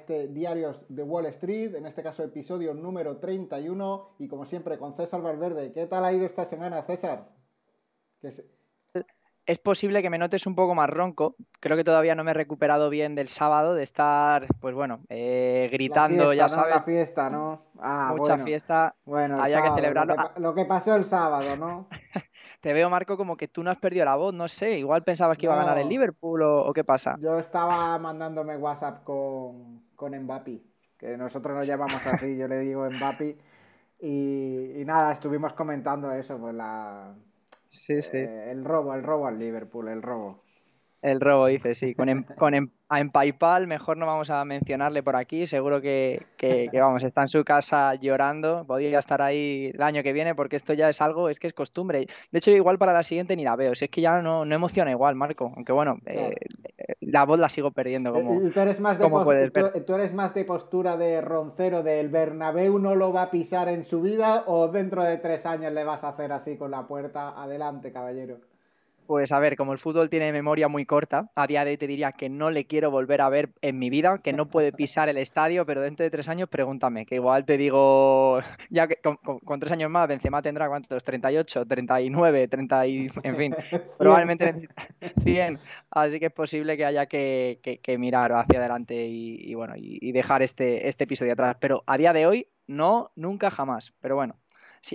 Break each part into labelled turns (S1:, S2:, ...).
S1: Este Diarios de Wall Street, en este caso episodio número 31 y como siempre con César Valverde. ¿Qué tal ha ido esta semana, César?
S2: Es posible que me notes un poco más ronco. Creo que todavía no me he recuperado bien del sábado, de estar, pues bueno, eh, gritando, ya sabes.
S1: La fiesta, ¿no?
S2: Ah, Mucha fiesta.
S1: Bueno, había que celebrarlo. Lo que, pasó el sábado, ¿no?
S2: Te veo, Marco, como que tú no has perdido la voz, no sé. Igual pensabas que iba a ganar el Liverpool o, qué pasa.
S1: Yo estaba mandándome WhatsApp con, con Mbappé, que nosotros nos llamamos así, yo le digo Mbappé. Y, y nada, estuvimos comentando eso, pues la.
S2: Sí, sí.
S1: Eh, el robo, el robo al Liverpool, el robo.
S2: El robo, dice, sí. Con, em, con em, en PayPal, mejor no vamos a mencionarle por aquí. Seguro que, vamos, está en su casa llorando. Podría estar ahí el año que viene porque esto ya es algo, es que es costumbre. De hecho, igual para la siguiente ni la veo. Si es que ya no, no emociona igual, Marco. Aunque bueno, eh, la voz la sigo perdiendo. Como,
S1: tú, eres más de tú, eres más de postura de roncero del Bernabéu no lo va a pisar en su vida o dentro de tres años le vas a hacer así con la puerta adelante, caballero?
S2: Pues a ver, como el fútbol tiene memoria muy corta, a día de hoy te diría que no le quiero volver a ver en mi vida, que no puede pisar el estadio, pero dentro de tres años pregúntame, que igual te digo, ya que con, tres años más Benzema tendrá cuántos, 38, 39, 30 y, en fin, probablemente 100, así que es posible que haya que, mirar hacia adelante y, bueno, y, dejar este, este episodio atrás, pero a día de hoy no, nunca, jamás, pero bueno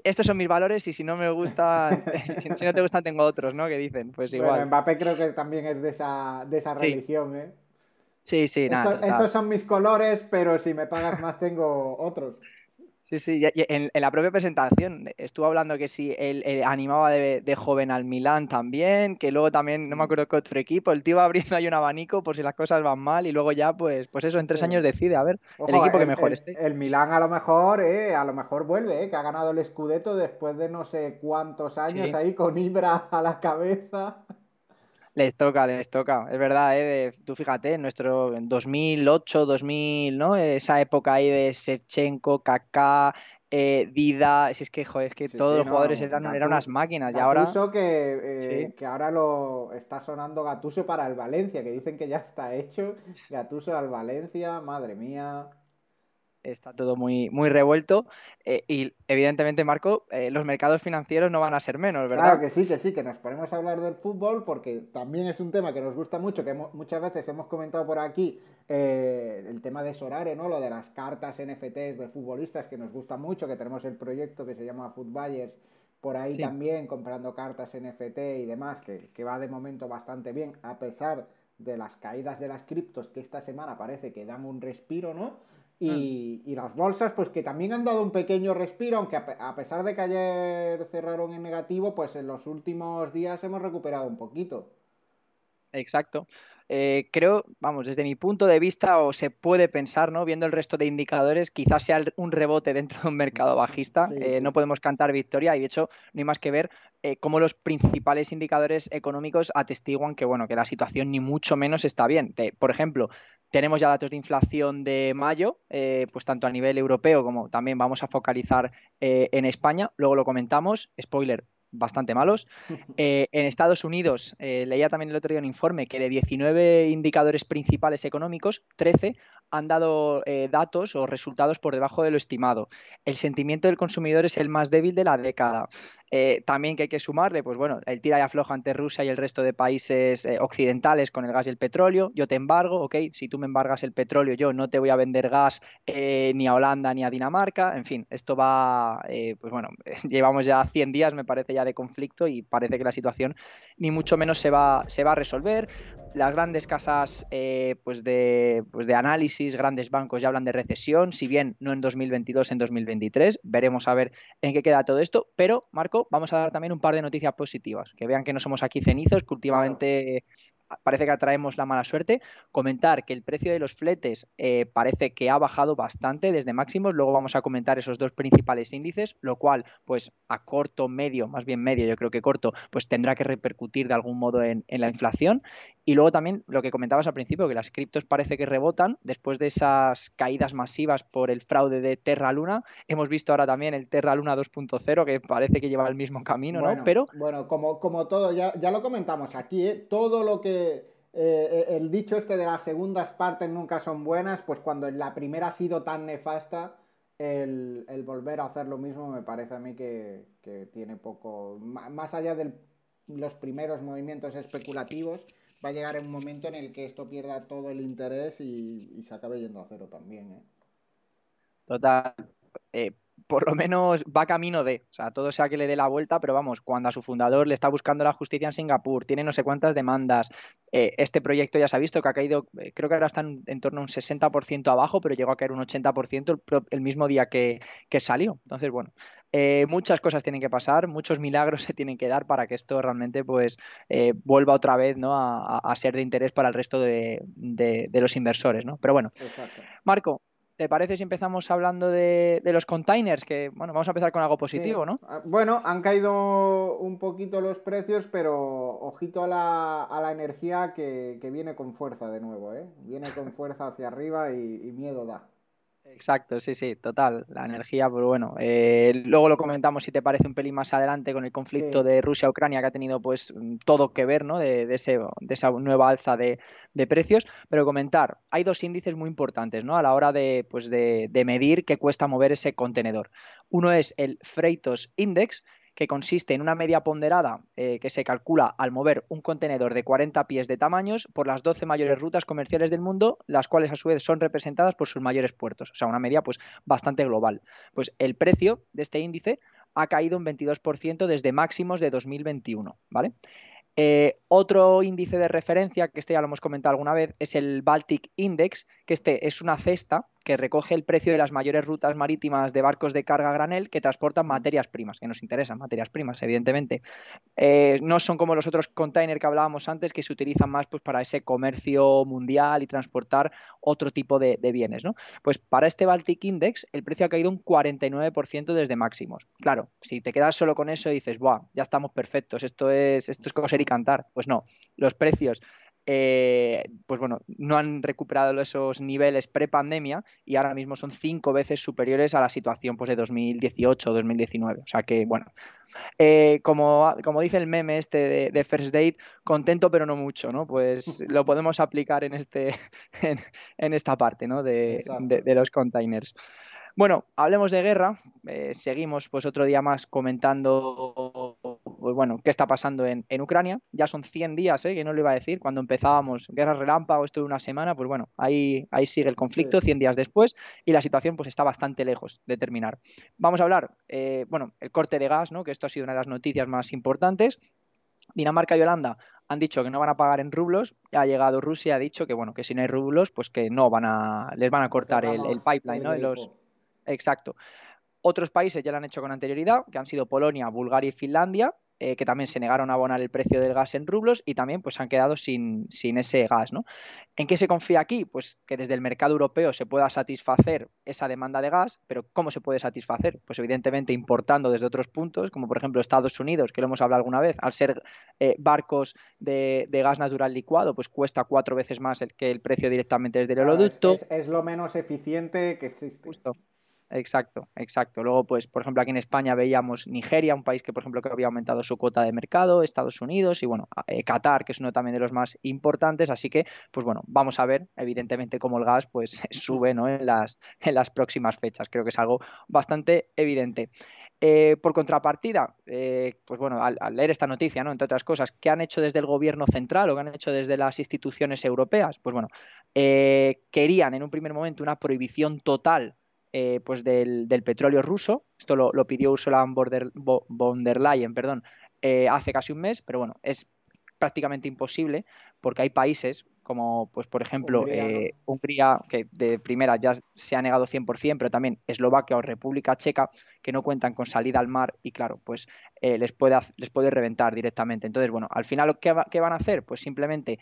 S2: estos son mis valores y si no me gusta, si, no te gustan tengo otros, ¿no? Que dicen, pues igual. Bueno,
S1: Mbappé creo que también es de esa, de esa religión, ¿eh?
S2: Sí, sí, nada.
S1: estos son mis colores, pero si me pagas más tengo otros.
S2: Sí, sí, en, la propia presentación estuvo hablando que sí, él, animaba de, joven al Milán también, que luego también, no me acuerdo qué otro equipo, el tío va abriendo ahí un abanico por si las cosas van mal y luego ya, pues, pues eso, en tres años decide, a ver, el equipo que mejor esté.
S1: El Milán a lo mejor, eh, a lo mejor vuelve, eh, que ha ganado el Scudetto después de no sé cuántos años ahí con Ibra a la cabeza.
S2: Les toca, les toca. Es verdad, ¿eh? tú fíjate, en nuestro 2008, 2000, ¿no? Esa época ahí de Shevchenko, Kaká, eh, Dida, si es que, joder, es que todos los jugadores eran, unas máquinas y ahora...
S1: que, eh, que ahora lo está sonando Gatuso para el Valencia, que dicen que ya está hecho. Gatuso al Valencia, madre mía
S2: está todo muy, muy revuelto eh, y evidentemente, Marco, eh, los mercados financieros no van a ser menos, ¿verdad?
S1: Claro que sí, que sí, que nos ponemos a hablar del fútbol porque también es un tema que nos gusta mucho, que muchas veces hemos comentado por aquí eh, el tema de Sorare, ¿no? Lo de las cartas NFTs de futbolistas que nos gusta mucho, que tenemos el proyecto que se llama Footbuyers por ahí también comprando cartas NFT y demás, que, que va de momento bastante bien, a pesar de las caídas de las criptos que esta semana parece que dan un respiro, ¿no? Mm. Y, las bolsas, pues que también han dado un pequeño respiro, aunque a, pesar de que ayer cerraron en negativo, pues en los últimos días hemos recuperado un poquito.
S2: Exacto. Eh, creo, vamos, desde mi punto de vista, o se puede pensar, ¿no? Viendo el resto de indicadores, quizás sea un rebote dentro de un mercado bajista. Eh, no podemos cantar victoria y de hecho no hay más que ver eh, cómo los principales indicadores económicos atestiguan que, bueno, que la situación ni mucho menos está bien. por ejemplo, tenemos ya datos de inflación de mayo, pues tanto a nivel europeo como también vamos a focalizar en España. Luego lo comentamos. Spoiler, bastante malos. Eh, en Estados Unidos, eh, leía también el otro día un informe que de 19 indicadores principales económicos, 13 han dado eh, datos o resultados por debajo de lo estimado. El sentimiento del consumidor es el más débil de la década. Eh, también que hay que sumarle, pues bueno, el tira y afloja ante Rusia y el resto de países eh, occidentales con el gas y el petróleo. Yo te embargo, ok, si tú me embargas el petróleo, yo no te voy a vender gas ni a Holanda ni a Dinamarca. En fin, esto va, pues bueno, llevamos ya 100 días, me parece ya de conflicto y parece que la situación ni mucho menos se va, se va a resolver. Las grandes casas pues de, pues de análisis grandes bancos ya hablan de recesión, si bien no en 2022, en 2023. Veremos a ver en qué queda todo esto. Pero, Marco, vamos a dar también un par de noticias positivas, que vean que no somos aquí cenizos, que últimamente parece que atraemos la mala suerte. Comentar que el precio de los fletes eh, parece que ha bajado bastante desde máximos. Luego vamos a comentar esos dos principales índices, lo cual, pues a corto, medio, más bien medio, yo creo que corto, pues tendrá que repercutir de algún modo en, la inflación. Y luego también lo que comentabas al principio, que las criptos parece que rebotan después de esas caídas masivas por el fraude de Terra Luna. Hemos visto ahora también el Terra Luna 2.0, que parece que lleva el mismo camino,
S1: ¿no?
S2: Pero.
S1: Bueno, como, como todo, ya, ya lo comentamos aquí, ¿eh? todo lo que eh, eh, el dicho este de las segundas partes nunca son buenas, pues cuando la primera ha sido tan nefasta, el, volver a hacer lo mismo me parece a mí que, tiene poco, más allá de los primeros movimientos especulativos, va a llegar un momento en el que esto pierda todo el interés y, se acabe yendo a cero también. ¿eh?
S2: Total por lo menos va camino de, o sea, todo sea que le dé la vuelta, pero vamos, cuando a su fundador le está buscando la justicia en Singapur, tiene no sé cuántas demandas, eh, este proyecto ya se ha visto que ha caído, eh, creo que ahora está en, torno a un 60% abajo, pero llegó a caer un 80% el, mismo día que, salió. Entonces, bueno, eh, muchas cosas tienen que pasar, muchos milagros se tienen que dar para que esto realmente pues vuelva otra vez ¿no? a, ser de interés para el resto de, los inversores, ¿no? Pero bueno, Marco, ¿Te parece si empezamos hablando de, los containers? Que, bueno, vamos a empezar con algo positivo, ¿no?
S1: Ah, bueno, han caído un poquito los precios, pero ojito a la, energía que, viene con fuerza de nuevo, ¿eh? Viene con fuerza hacia arriba y miedo da.
S2: Exacto, sí, sí, total. La energía, pues bueno, eh, luego lo comentamos si te parece un pelín más adelante con el conflicto de Rusia-Ucrania que ha tenido pues todo que ver, ¿no? De, ese, de esa nueva alza de, precios. Pero comentar, hay dos índices muy importantes, ¿no? A la hora de, pues de, de medir qué cuesta mover ese contenedor. Uno es el Freightos Index, que consiste en una media ponderada eh, que se calcula al mover un contenedor de 40 pies de tamaños por las 12 mayores rutas comerciales del mundo, las cuales a su vez son representadas por sus mayores puertos. O sea, una media pues bastante global. Pues el precio de este índice ha caído un 22% desde máximos de 2021, ¿vale? Eh, otro índice de referencia, que este ya lo hemos comentado alguna vez, es el Baltic Index, que este es una cesta que recoge el precio de las mayores rutas marítimas de barcos de carga granel que transportan materias primas, que nos interesan, materias primas, evidentemente. Eh, no son como los otros containers que hablábamos antes, que se utilizan más pues, para ese comercio mundial y transportar otro tipo de, bienes. ¿no? Pues para este Baltic Index, el precio ha caído un 49% desde máximos. Claro, si te quedas solo con eso y dices, Buah, ya estamos perfectos, esto es, esto es coser y cantar. Pues no, los precios eh, pues bueno, no han recuperado esos niveles pre-pandemia y ahora mismo son cinco veces superiores a la situación pues, de 2018 o 2019. O sea que, bueno, eh, como, como, dice el meme este de, First Date, contento pero no mucho, ¿no? Pues lo podemos aplicar en, este, en, esta parte, ¿no? De, de los containers. Bueno, hablemos de guerra. Eh, seguimos pues otro día más comentando pues, bueno, qué está pasando en, Ucrania. Ya son 100 días, ¿eh? que no lo iba a decir, cuando empezábamos guerra relámpago, esto de una semana, pues bueno, ahí, ahí sigue el conflicto 100 días después y la situación pues está bastante lejos de terminar. Vamos a hablar, eh, bueno, el corte de gas, ¿no? que esto ha sido una de las noticias más importantes. Dinamarca y Holanda han dicho que no van a pagar en rublos. Ha llegado Rusia, ha dicho que bueno, que si no hay rublos, pues que no van a, les van a cortar el, el, pipeline, ¿no? los, Exacto. Otros países ya lo han hecho con anterioridad, que han sido Polonia, Bulgaria y Finlandia, eh, que también se negaron a abonar el precio del gas en rublos y también pues han quedado sin, sin, ese gas. ¿no? ¿En qué se confía aquí? Pues que desde el mercado europeo se pueda satisfacer esa demanda de gas, pero ¿cómo se puede satisfacer? Pues evidentemente importando desde otros puntos, como por ejemplo Estados Unidos, que lo hemos hablado alguna vez, al ser eh, barcos de, gas natural licuado, pues cuesta cuatro veces más el, que el precio directamente desde el oleoducto.
S1: Es, lo menos eficiente que existe.
S2: Exacto, exacto. Luego, pues, por ejemplo, aquí en España veíamos Nigeria, un país que, por ejemplo, que había aumentado su cuota de mercado, Estados Unidos y, bueno, eh, Qatar, que es uno también de los más importantes. Así que, pues bueno, vamos a ver, evidentemente, cómo el gas, pues, sube, ¿no? En las, en las próximas fechas. Creo que es algo bastante evidente. Eh, por contrapartida, eh, pues bueno, al, leer esta noticia, ¿no? Entre otras cosas, ¿qué han hecho desde el gobierno central o qué han hecho desde las instituciones europeas? Pues bueno, querían en un primer momento una prohibición total eh, pues del, petróleo ruso. Esto lo, pidió Ursula von der, Leyen perdón, eh, hace casi un mes, pero bueno, es prácticamente imposible porque hay países como pues por ejemplo Hungría, que de primera ya se ha negado 100%, pero también Eslovaquia o República Checa, que no cuentan con salida al mar y claro, pues les, puede, les puede reventar directamente. Entonces, bueno, al final, ¿qué, ¿qué van a hacer? Pues simplemente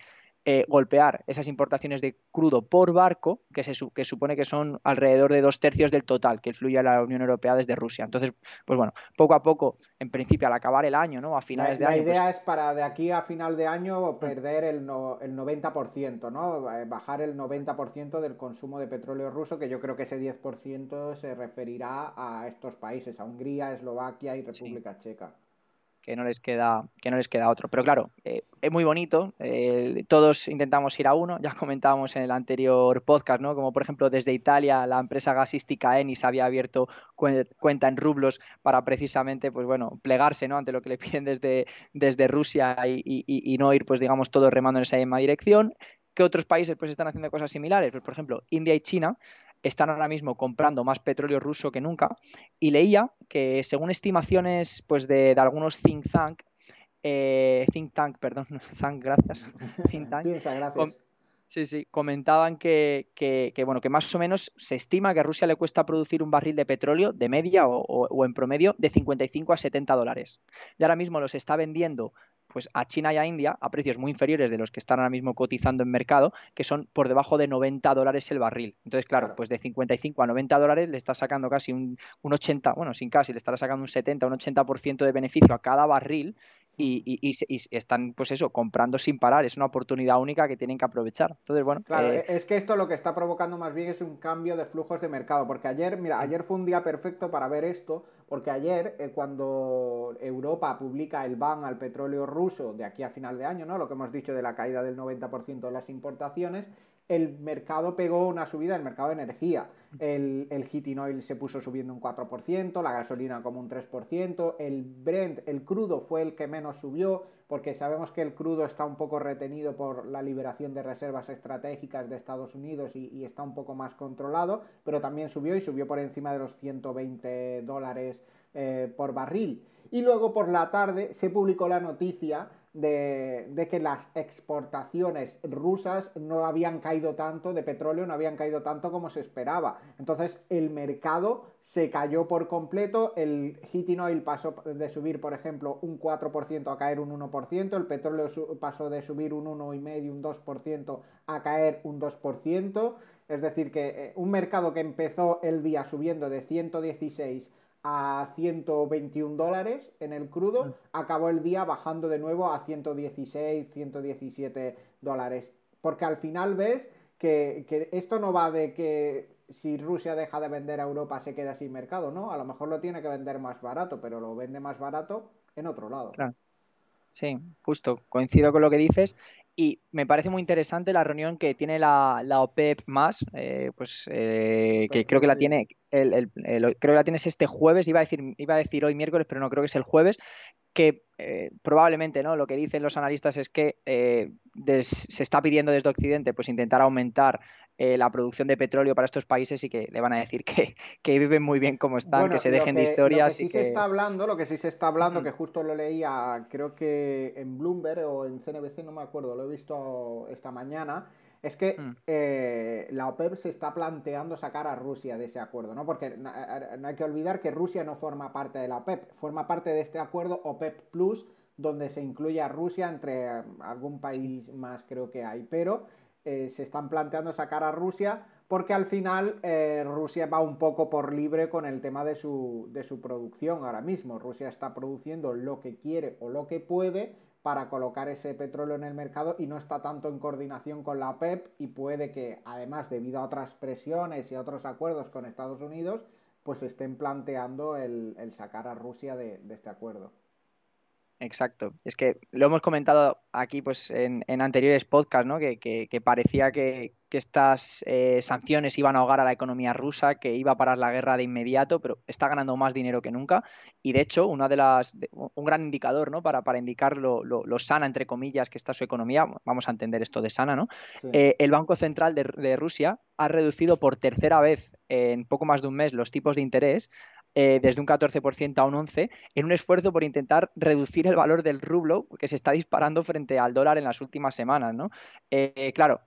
S2: eh, golpear esas importaciones de crudo por barco, que, se, que supone que son alrededor de dos tercios del total que fluye a la Unión Europea desde Rusia. Entonces, pues bueno, poco a poco, en principio, al acabar el año, ¿no? A finales
S1: de
S2: año.
S1: La idea pues es para de aquí a final de año perder el, el 90%, ¿no? Eh, bajar el 90% del consumo de petróleo ruso, que yo creo que ese 10% se referirá a estos países, a Hungría, Eslovaquia y República Checa
S2: que no les queda, que no les queda otro. Pero claro, eh, es muy bonito, eh, todos intentamos ir a uno, ya comentábamos en el anterior podcast, ¿no? Como por ejemplo desde Italia la empresa gasística Enis había abierto cuenta en rublos para precisamente, pues bueno, plegarse, ¿no? Ante lo que le piden desde, desde Rusia y, y, no ir, pues digamos, todos remando en esa misma dirección. ¿Qué otros países pues están haciendo cosas similares? Pues por ejemplo, India y China están ahora mismo comprando más petróleo ruso que nunca y leía que según estimaciones pues de, algunos think tank, eh, think tank, perdón, think, gracias, think tank, sí, sí, comentaban que, bueno, que más o menos se estima que a Rusia le cuesta producir un barril de petróleo de media o, o en promedio de 55 a 70 dólares. Y ahora mismo los está vendiendo pues a China y a India a precios muy inferiores de los que están ahora mismo cotizando en mercado, que son por debajo de 90 dólares el barril. Entonces, claro, pues de 55 a 90 dólares le está sacando casi un, un 80, bueno, sin casi, le estará sacando un 70, un 80% de beneficio a cada barril y, están, pues eso, comprando sin parar. Es una oportunidad única que tienen que aprovechar. Entonces, bueno.
S1: Claro, eh, es que esto lo que está provocando más bien es un cambio de flujos de mercado. Porque ayer, mira, ayer fue un día perfecto para ver esto. Porque ayer, eh, cuando Europa publica el ban al petróleo ruso de aquí a final de año, ¿no? Lo que hemos dicho de la caída del 90% de las importaciones, el mercado pegó una subida, el mercado de energía. El, el heating oil se puso subiendo un 4%, la gasolina como un 3%, el Brent, el crudo fue el que menos subió, porque sabemos que el crudo está un poco retenido por la liberación de reservas estratégicas de Estados Unidos y, está un poco más controlado, pero también subió y subió por encima de los 120 dólares eh, por barril. Y luego por la tarde se publicó la noticia de, que las exportaciones rusas no habían caído tanto de petróleo, no habían caído tanto como se esperaba. Entonces el mercado se cayó por completo, el heating oil pasó de subir, por ejemplo, un 4% a caer un 1%, el petróleo pasó de subir un 1,5, un 2% a caer un 2%. Es decir, que eh, un mercado que empezó el día subiendo de 116 a 121 dólares en el crudo, mm. acabó el día bajando de nuevo a 116, 117 dólares. Porque al final ves que, esto no va de que si Rusia deja de vender a Europa se queda sin mercado, ¿no? A lo mejor lo tiene que vender más barato, pero lo vende más barato en otro lado.
S2: Sí, justo, coincido con lo que dices. Y me parece muy interesante la reunión que tiene la, OPEP más, eh, pues eh, que creo que la tiene, el, creo que la tienes este jueves, iba a decir, iba a decir hoy miércoles, pero no creo que es el jueves, que eh, probablemente no lo que dicen los analistas es que se está pidiendo desde Occidente pues intentar aumentar eh, la producción de petróleo para estos países y que le van a decir que, viven muy bien como están, que se dejen de historias.
S1: Lo que sí se está hablando, lo que sí se está hablando, que justo lo leía, creo que en Bloomberg o en CNBC, no me acuerdo, lo he visto esta mañana, es que mm. eh, la OPEP se está planteando sacar a Rusia de ese acuerdo, ¿no? Porque no, hay que olvidar que Rusia no forma parte de la OPEP, forma parte de este acuerdo OPEP Plus, donde se incluye a Rusia entre algún país más creo que hay, pero eh, se están planteando sacar a Rusia porque al final eh, Rusia va un poco por libre con el tema de su, de su producción ahora mismo. Rusia está produciendo lo que quiere o lo que puede para colocar ese petróleo en el mercado y no está tanto en coordinación con la OPEP y puede que además debido a otras presiones y a otros acuerdos con Estados Unidos pues estén planteando el, sacar a Rusia de este acuerdo.
S2: Exacto. Es que lo hemos comentado aquí pues en, anteriores podcasts, ¿no? Que, parecía que, estas eh, sanciones iban a ahogar a la economía rusa, que iba a parar la guerra de inmediato, pero está ganando más dinero que nunca. Y de hecho, una de las, un gran indicador, ¿no? Para, para indicar lo, sana, entre comillas, que está su economía, vamos a entender esto de sana, ¿no? Eh, el Banco Central de, de Rusia ha reducido por tercera vez en poco más de un mes los tipos de interés eh, desde un 14% a un 11%, en un esfuerzo por intentar reducir el valor del rublo que se está disparando frente al dólar en las últimas semanas. ¿no? Eh, claro,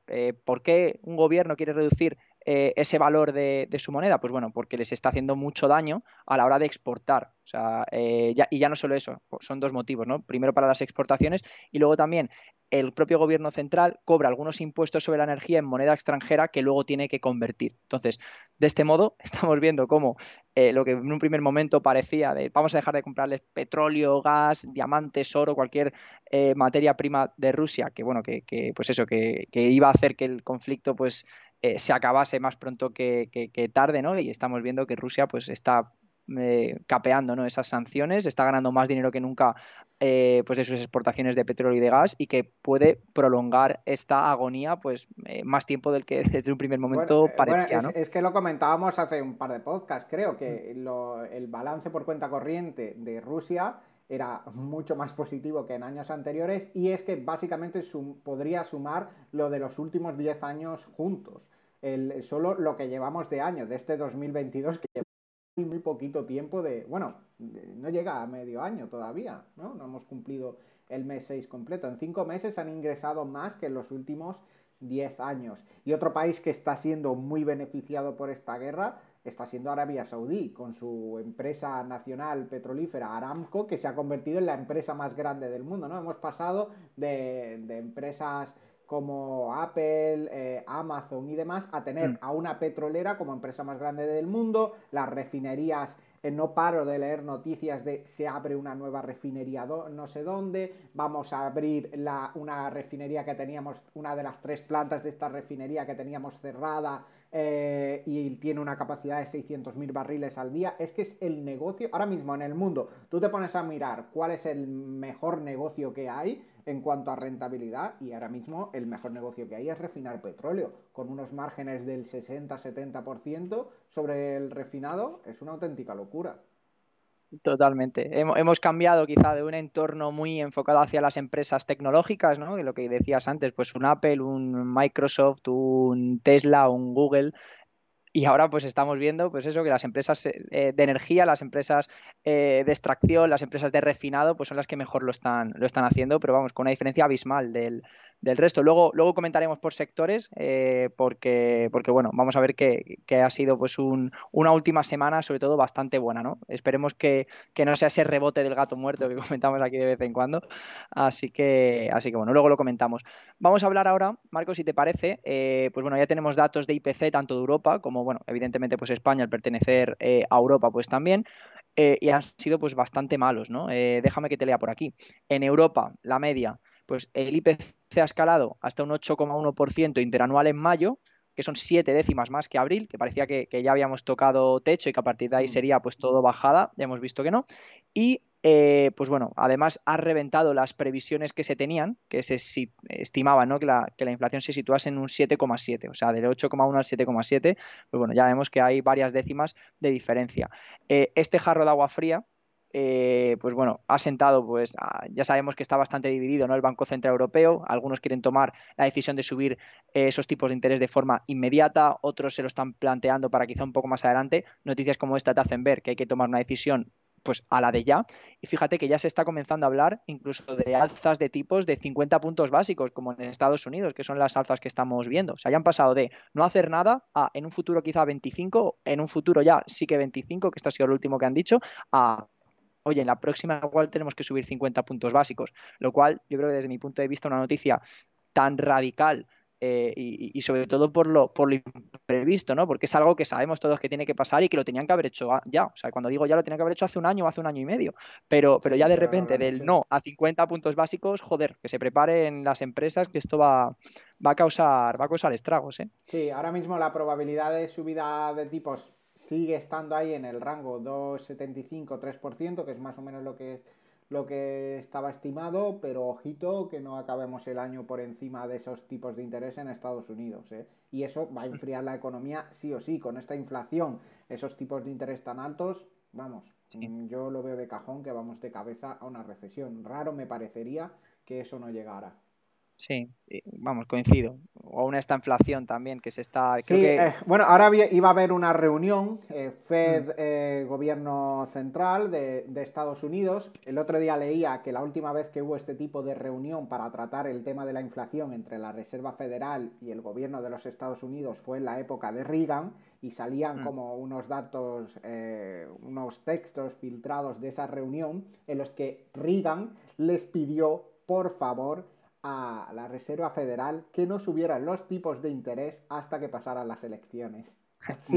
S2: ¿por qué un gobierno quiere reducir ese valor de, su moneda? Pues bueno, porque les está haciendo mucho daño a la hora de exportar. O sea, y ya no solo eso, son dos motivos, ¿no? Primero para las exportaciones y luego también el propio gobierno central cobra algunos impuestos sobre la energía en moneda extranjera que luego tiene que convertir. Entonces, de este modo, estamos viendo cómo eh, lo que en un primer momento parecía de vamos a dejar de comprarles petróleo, gas, diamantes, oro, cualquier eh, materia prima de Rusia, que bueno, que, pues eso, que, iba a hacer que el conflicto pues eh, se acabase más pronto que, que, tarde, ¿no? Y estamos viendo que Rusia pues está eh, capeando ¿no? esas sanciones, está ganando más dinero que nunca eh, pues de sus exportaciones de petróleo y de gas y que puede prolongar esta agonía pues eh, más tiempo del que desde un primer momento parecía.
S1: es, que lo comentábamos hace un par de podcasts, creo que mm. el balance por cuenta corriente de Rusia era mucho más positivo que en años anteriores y es que básicamente podría sumar lo de los últimos 10 años juntos. El, solo lo que llevamos de año, de este 2022, que muy poquito tiempo de, bueno, no llega a medio año todavía, ¿no? No hemos cumplido el mes 6 completo. En cinco meses han ingresado más que en los últimos 10 años. Y otro país que está siendo muy beneficiado por esta guerra está siendo Arabia Saudí, con su empresa nacional petrolífera Aramco, que se ha convertido en la empresa más grande del mundo, ¿no? Hemos pasado de, de empresas como Apple, eh, Amazon y demás, a tener mm. a una petrolera como empresa más grande del mundo, las refinerías, eh, no paro de leer noticias de se abre una nueva refinería no sé dónde, vamos a abrir la, una refinería que teníamos, una de las tres plantas de esta refinería que teníamos cerrada eh, y tiene una capacidad de 600.000 barriles al día. Es que es el negocio, ahora mismo en el mundo, tú te pones a mirar cuál es el mejor negocio que hay en cuanto a rentabilidad y ahora mismo el mejor negocio que hay es refinar petróleo, con unos márgenes del 60-70% sobre el refinado, es una auténtica locura.
S2: Totalmente. Hemos, cambiado quizá de un entorno muy enfocado hacia las empresas tecnológicas, ¿no? Lo que decías antes, pues un Apple, un Microsoft, un Tesla, un Google, y ahora pues estamos viendo pues eso, que las empresas eh, de energía, las empresas eh, de extracción, las empresas de refinado, pues son las que mejor lo están, lo están haciendo, pero vamos, con una diferencia abismal del, del resto. Luego, luego comentaremos por sectores, eh, porque, porque bueno, vamos a ver que, ha sido pues un, una última semana, sobre todo, bastante buena, ¿no? Esperemos que, no sea ese rebote del gato muerto que comentamos aquí de vez en cuando. Así que, así que bueno, luego lo comentamos. Vamos a hablar ahora, Marco, si te parece, eh, pues bueno, ya tenemos datos de IPC tanto de Europa como, bueno, evidentemente, pues España al pertenecer eh, a Europa, pues también. y han sido pues bastante malos, ¿no? déjame que te lea por aquí. En Europa, la media pues el IPC ha escalado hasta un 8,1% interanual en mayo, que son siete décimas más que abril, que parecía que, ya habíamos tocado techo y que a partir de ahí mm. sería pues todo bajada, ya hemos visto que no. Y eh, pues bueno, además ha reventado las previsiones que se tenían, que se estimaban ¿no? que, la, que la inflación se situase en un 7,7, o sea, del 8,1 al 7,7, pues bueno, ya vemos que hay varias décimas de diferencia. Eh, este jarro de agua fría, eh, pues bueno, ha sentado, pues ya sabemos que está bastante dividido, ¿no? El Banco Central Europeo, algunos quieren tomar la decisión de subir eh, esos tipos de interés de forma inmediata, otros se lo están planteando para quizá un poco más adelante. Noticias como esta te hacen ver que hay que tomar una decisión pues a la de ya. Y fíjate que ya se está comenzando a hablar incluso de alzas de tipos de 50 puntos básicos, como en Estados Unidos, que son las alzas que estamos viendo. O sea, pasado de no hacer nada a en un futuro quizá 25, en un futuro ya sí que 25, que esto ha sido lo último que han dicho, a oye, en la próxima igual tenemos que subir 50 puntos básicos, lo cual yo creo que desde mi punto de vista una noticia tan radical eh, y, sobre todo por lo, por lo imprevisto, ¿no? Porque es algo que sabemos todos que tiene que pasar y que lo tenían que haber hecho ya. O sea, cuando digo ya lo tenían que haber hecho hace un año o hace un año y medio. Pero, pero ya de repente, del no a 50 puntos básicos, joder, que se preparen las empresas que esto va, va a causar, va a causar estragos, ¿eh?
S1: Sí, ahora mismo la probabilidad de subida de tipos sigue estando ahí en el rango 2,75-3%, que es más o menos lo que, es, lo que estaba estimado, pero ojito que no acabemos el año por encima de esos tipos de interés en Estados Unidos. ¿eh? Y eso va a enfriar la economía sí o sí, con esta inflación, esos tipos de interés tan altos, vamos, yo lo veo de cajón que vamos de cabeza a una recesión. Raro me parecería que eso no llegara.
S2: Sí, vamos, coincido. O una esta inflación también que se está.
S1: Sí, eh, bueno, ahora iba a haber una reunión, eh, Fed, mm. eh, Gobierno Central de, de, Estados Unidos. El otro día leía que la última vez que hubo este tipo de reunión para tratar el tema de la inflación entre la Reserva Federal y el Gobierno de los Estados Unidos fue en la época de Reagan y salían mm. como unos datos, unos textos filtrados de esa reunión en los que Reagan les pidió, por favor, a la Reserva Federal que no subieran los tipos de interés hasta que pasaran las elecciones.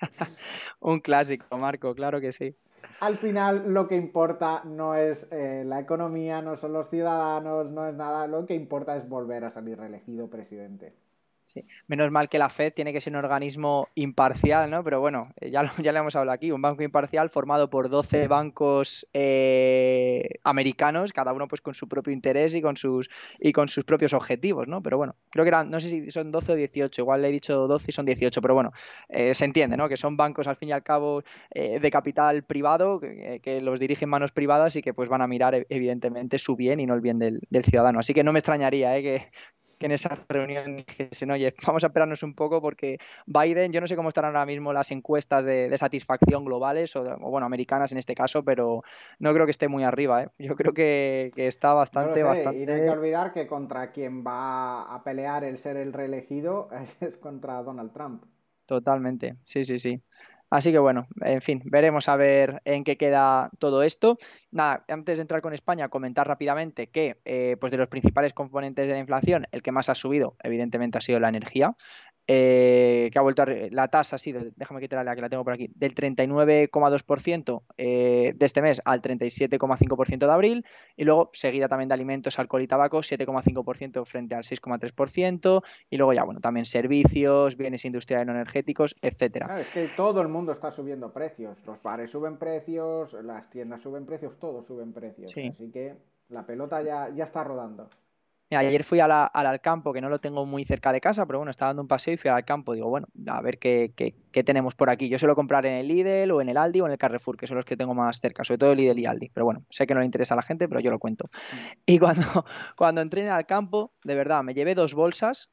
S2: un clásico, Marco, claro que sí.
S1: Al final lo que importa no es eh, la economía, no son los ciudadanos, no es nada, lo que importa es volver a salir reelegido presidente.
S2: Menos mal que la Fed tiene que ser un organismo imparcial, ¿no? Pero bueno, eh, ya, ya le hemos hablado aquí, un banco imparcial formado por 12 bancos eh, americanos, cada uno pues con su propio interés y con sus y con sus propios objetivos, ¿no? Pero bueno, creo que eran, no sé si son 12 o 18, igual le he dicho 12 y son 18, pero bueno, eh, se entiende, ¿no? Que son bancos al fin y al cabo de capital privado, que, los dirigen manos privadas y que pues van a mirar e, evidentemente su bien y no el bien del, del ciudadano. Así que no me extrañaría ¿eh? que, que en esa reunión dijesen, oye, vamos a esperarnos un poco porque Biden, yo no sé cómo estarán ahora mismo las encuestas de, satisfacción globales, o, bueno, americanas en este caso, pero no creo que esté muy arriba, ¿eh? Yo creo que, está bastante, bastante...
S1: Y no hay que olvidar que contra quien va a pelear el ser el reelegido es contra Donald Trump.
S2: Totalmente, sí, sí, sí. Así que bueno, en fin, veremos a ver en qué queda todo esto. Nada, antes de entrar con España, comentar rápidamente que eh, pues de los principales componentes de la inflación, el que más ha subido, evidentemente, ha sido la energía. Eh, que ha vuelto a, la tasa ha sido, déjame quitarla que la tengo por aquí, del 39,2% eh, de este mes al 37,5% de abril y luego seguida también de alimentos, alcohol y tabaco, 7,5% frente al 6,3% y luego ya, bueno, también servicios, bienes industriales no energéticos, etcétera.
S1: es que todo el mundo está subiendo precios, los bares suben precios, las tiendas suben precios, todos suben precios, así que la pelota ya, ya está rodando
S2: ayer fui al campo, que no lo tengo muy cerca de casa, pero bueno, estaba dando un paseo y fui al campo. Digo, bueno, a ver qué, tenemos por aquí. Yo suelo comprar en el Lidl o en el Aldi o en el Carrefour, que son los que tengo más cerca, sobre todo el Lidl y Aldi. Pero bueno, sé que no le interesa a la gente, pero yo lo cuento. Y cuando, cuando entré en el campo, de verdad, me llevé dos bolsas,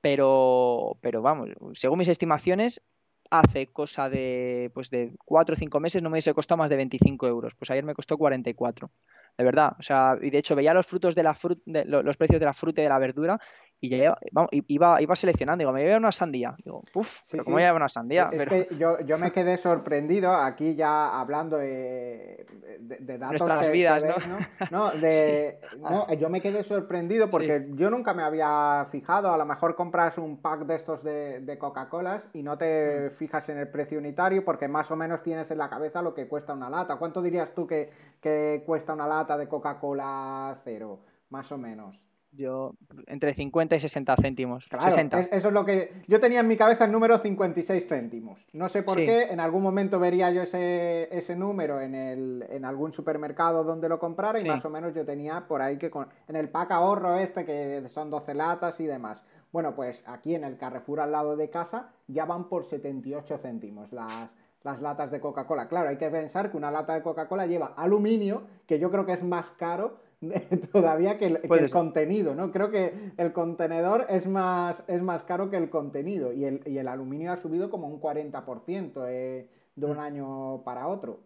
S2: pero, pero vamos, según mis estimaciones, hace cosa de, pues de 4 o 5 meses no me hubiese costado más de 25 euros. Pues ayer me costó 44 de verdad. O sea, y de hecho veía los frutos de la fruta, los precios de la fruta y de la verdura y ya iba, iba, seleccionando, digo, me llevo una sandía. Digo, uff, pero ¿cómo lleva una sandía?
S1: Es que yo, yo, me quedé sorprendido aquí ya hablando de, de, datos
S2: Nuestras vidas, ¿no?
S1: ¿no? de, no, yo me quedé sorprendido porque yo nunca me había fijado, a lo mejor compras un pack de estos de, de Coca-Colas y no te mm. fijas en el precio unitario porque más o menos tienes en la cabeza lo que cuesta una lata. ¿Cuánto dirías tú que, que cuesta una lata de Coca-Cola cero? Más o menos.
S2: Yo, entre 50 y 60 céntimos. Claro, eso
S1: es lo que. Yo tenía en mi cabeza el número 56 céntimos. No sé por qué, en algún momento vería yo ese, ese número en, el, en algún supermercado donde lo comprara y más o menos yo tenía por ahí que. Con, en el pack ahorro este, que son 12 latas y demás. Bueno, pues aquí en el Carrefour al lado de casa ya van por 78 céntimos las, las latas de Coca-Cola. Claro, hay que pensar que una lata de Coca-Cola lleva aluminio, que yo creo que es más caro todavía que el, contenido, ¿no? Creo que el contenedor es más, es más caro que el contenido y el, y el aluminio ha subido como un 40% eh, de un mm. año para otro.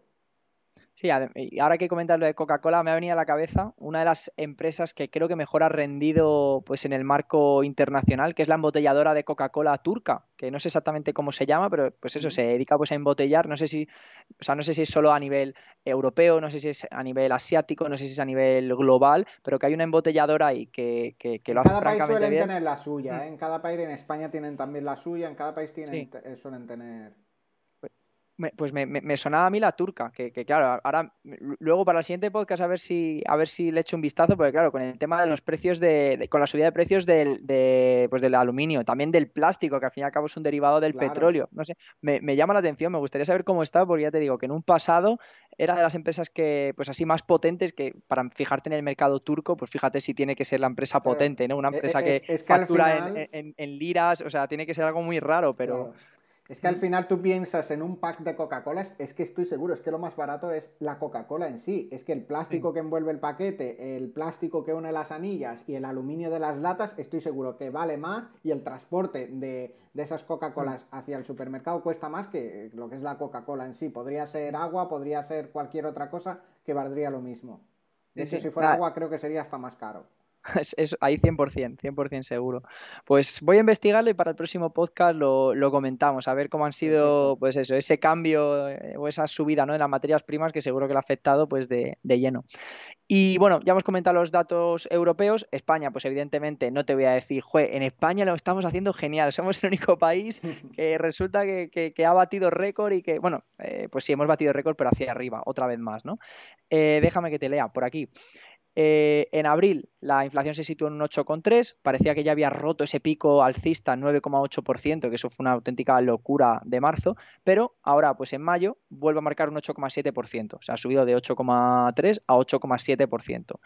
S2: Sí, y ahora que comentar lo de Coca-Cola, me ha venido a la cabeza una de las empresas que creo que mejor ha rendido pues, en el marco internacional, que es la embotelladora de Coca-Cola turca, que no sé exactamente cómo se llama, pero pues eso, se dedica pues, a embotellar, no sé si, o sea, no sé si es solo a nivel europeo, no sé si es a nivel asiático, no sé si es a nivel global, pero que hay una embotelladora ahí que, que, lo hace francamente
S1: Cada país
S2: suelen
S1: tener la suya, mm. ¿eh? en cada país, en España tienen también la suya, en cada país tienen, eh, suelen tener
S2: pues me, sonaba a mí la turca, que, claro, ahora luego para el siguiente podcast a ver si a ver si le echo un vistazo, porque claro, con el tema de los precios de, con la subida de precios del, de, pues del aluminio, también del plástico, que al fin y al cabo es un derivado del petróleo, no sé, me, llama la atención, me gustaría saber cómo está, porque ya te digo que en un pasado era de las empresas que, pues así más potentes, que para fijarte en el mercado turco, pues fíjate si tiene que ser la empresa potente, ¿no? Una e, empresa e, que, factura en, liras, o sea, tiene que ser algo muy raro, pero...
S1: Es que al final tú piensas en un pack de Coca-Cola, es que estoy seguro, es que lo más barato es la Coca-Cola en sí. Es que el plástico que envuelve el paquete, el plástico que une las anillas y el aluminio de las latas, estoy seguro que vale más y el transporte de, esas Coca-Colas mm. hacia el supermercado cuesta más que lo que es la Coca-Cola en sí. Podría ser agua, podría ser cualquier otra cosa que valdría lo mismo. De hecho, si fuera agua creo que sería hasta más caro.
S2: Es, ahí 100%, 100% seguro. Pues voy a investigarlo y para el próximo podcast lo, comentamos, a ver cómo han sido, pues eso, ese cambio eh, o esa subida ¿no? en las materias primas que seguro que le ha afectado pues de, lleno. Y bueno, ya hemos comentado los datos europeos. España, pues evidentemente no te voy a decir, jue, en España lo estamos haciendo genial. Somos el único país que resulta que, ha batido récord y que, bueno, eh, pues sí, hemos batido récord, pero hacia arriba, otra vez más, ¿no? Eh, déjame que te lea por aquí. Eh, en abril la inflación se situó en un 8,3, parecía que ya había roto ese pico alcista 9,8%, que eso fue una auténtica locura de marzo, pero ahora pues en mayo vuelve a marcar un 8,7%, o sea, ha subido de 8,3 a 8,7%.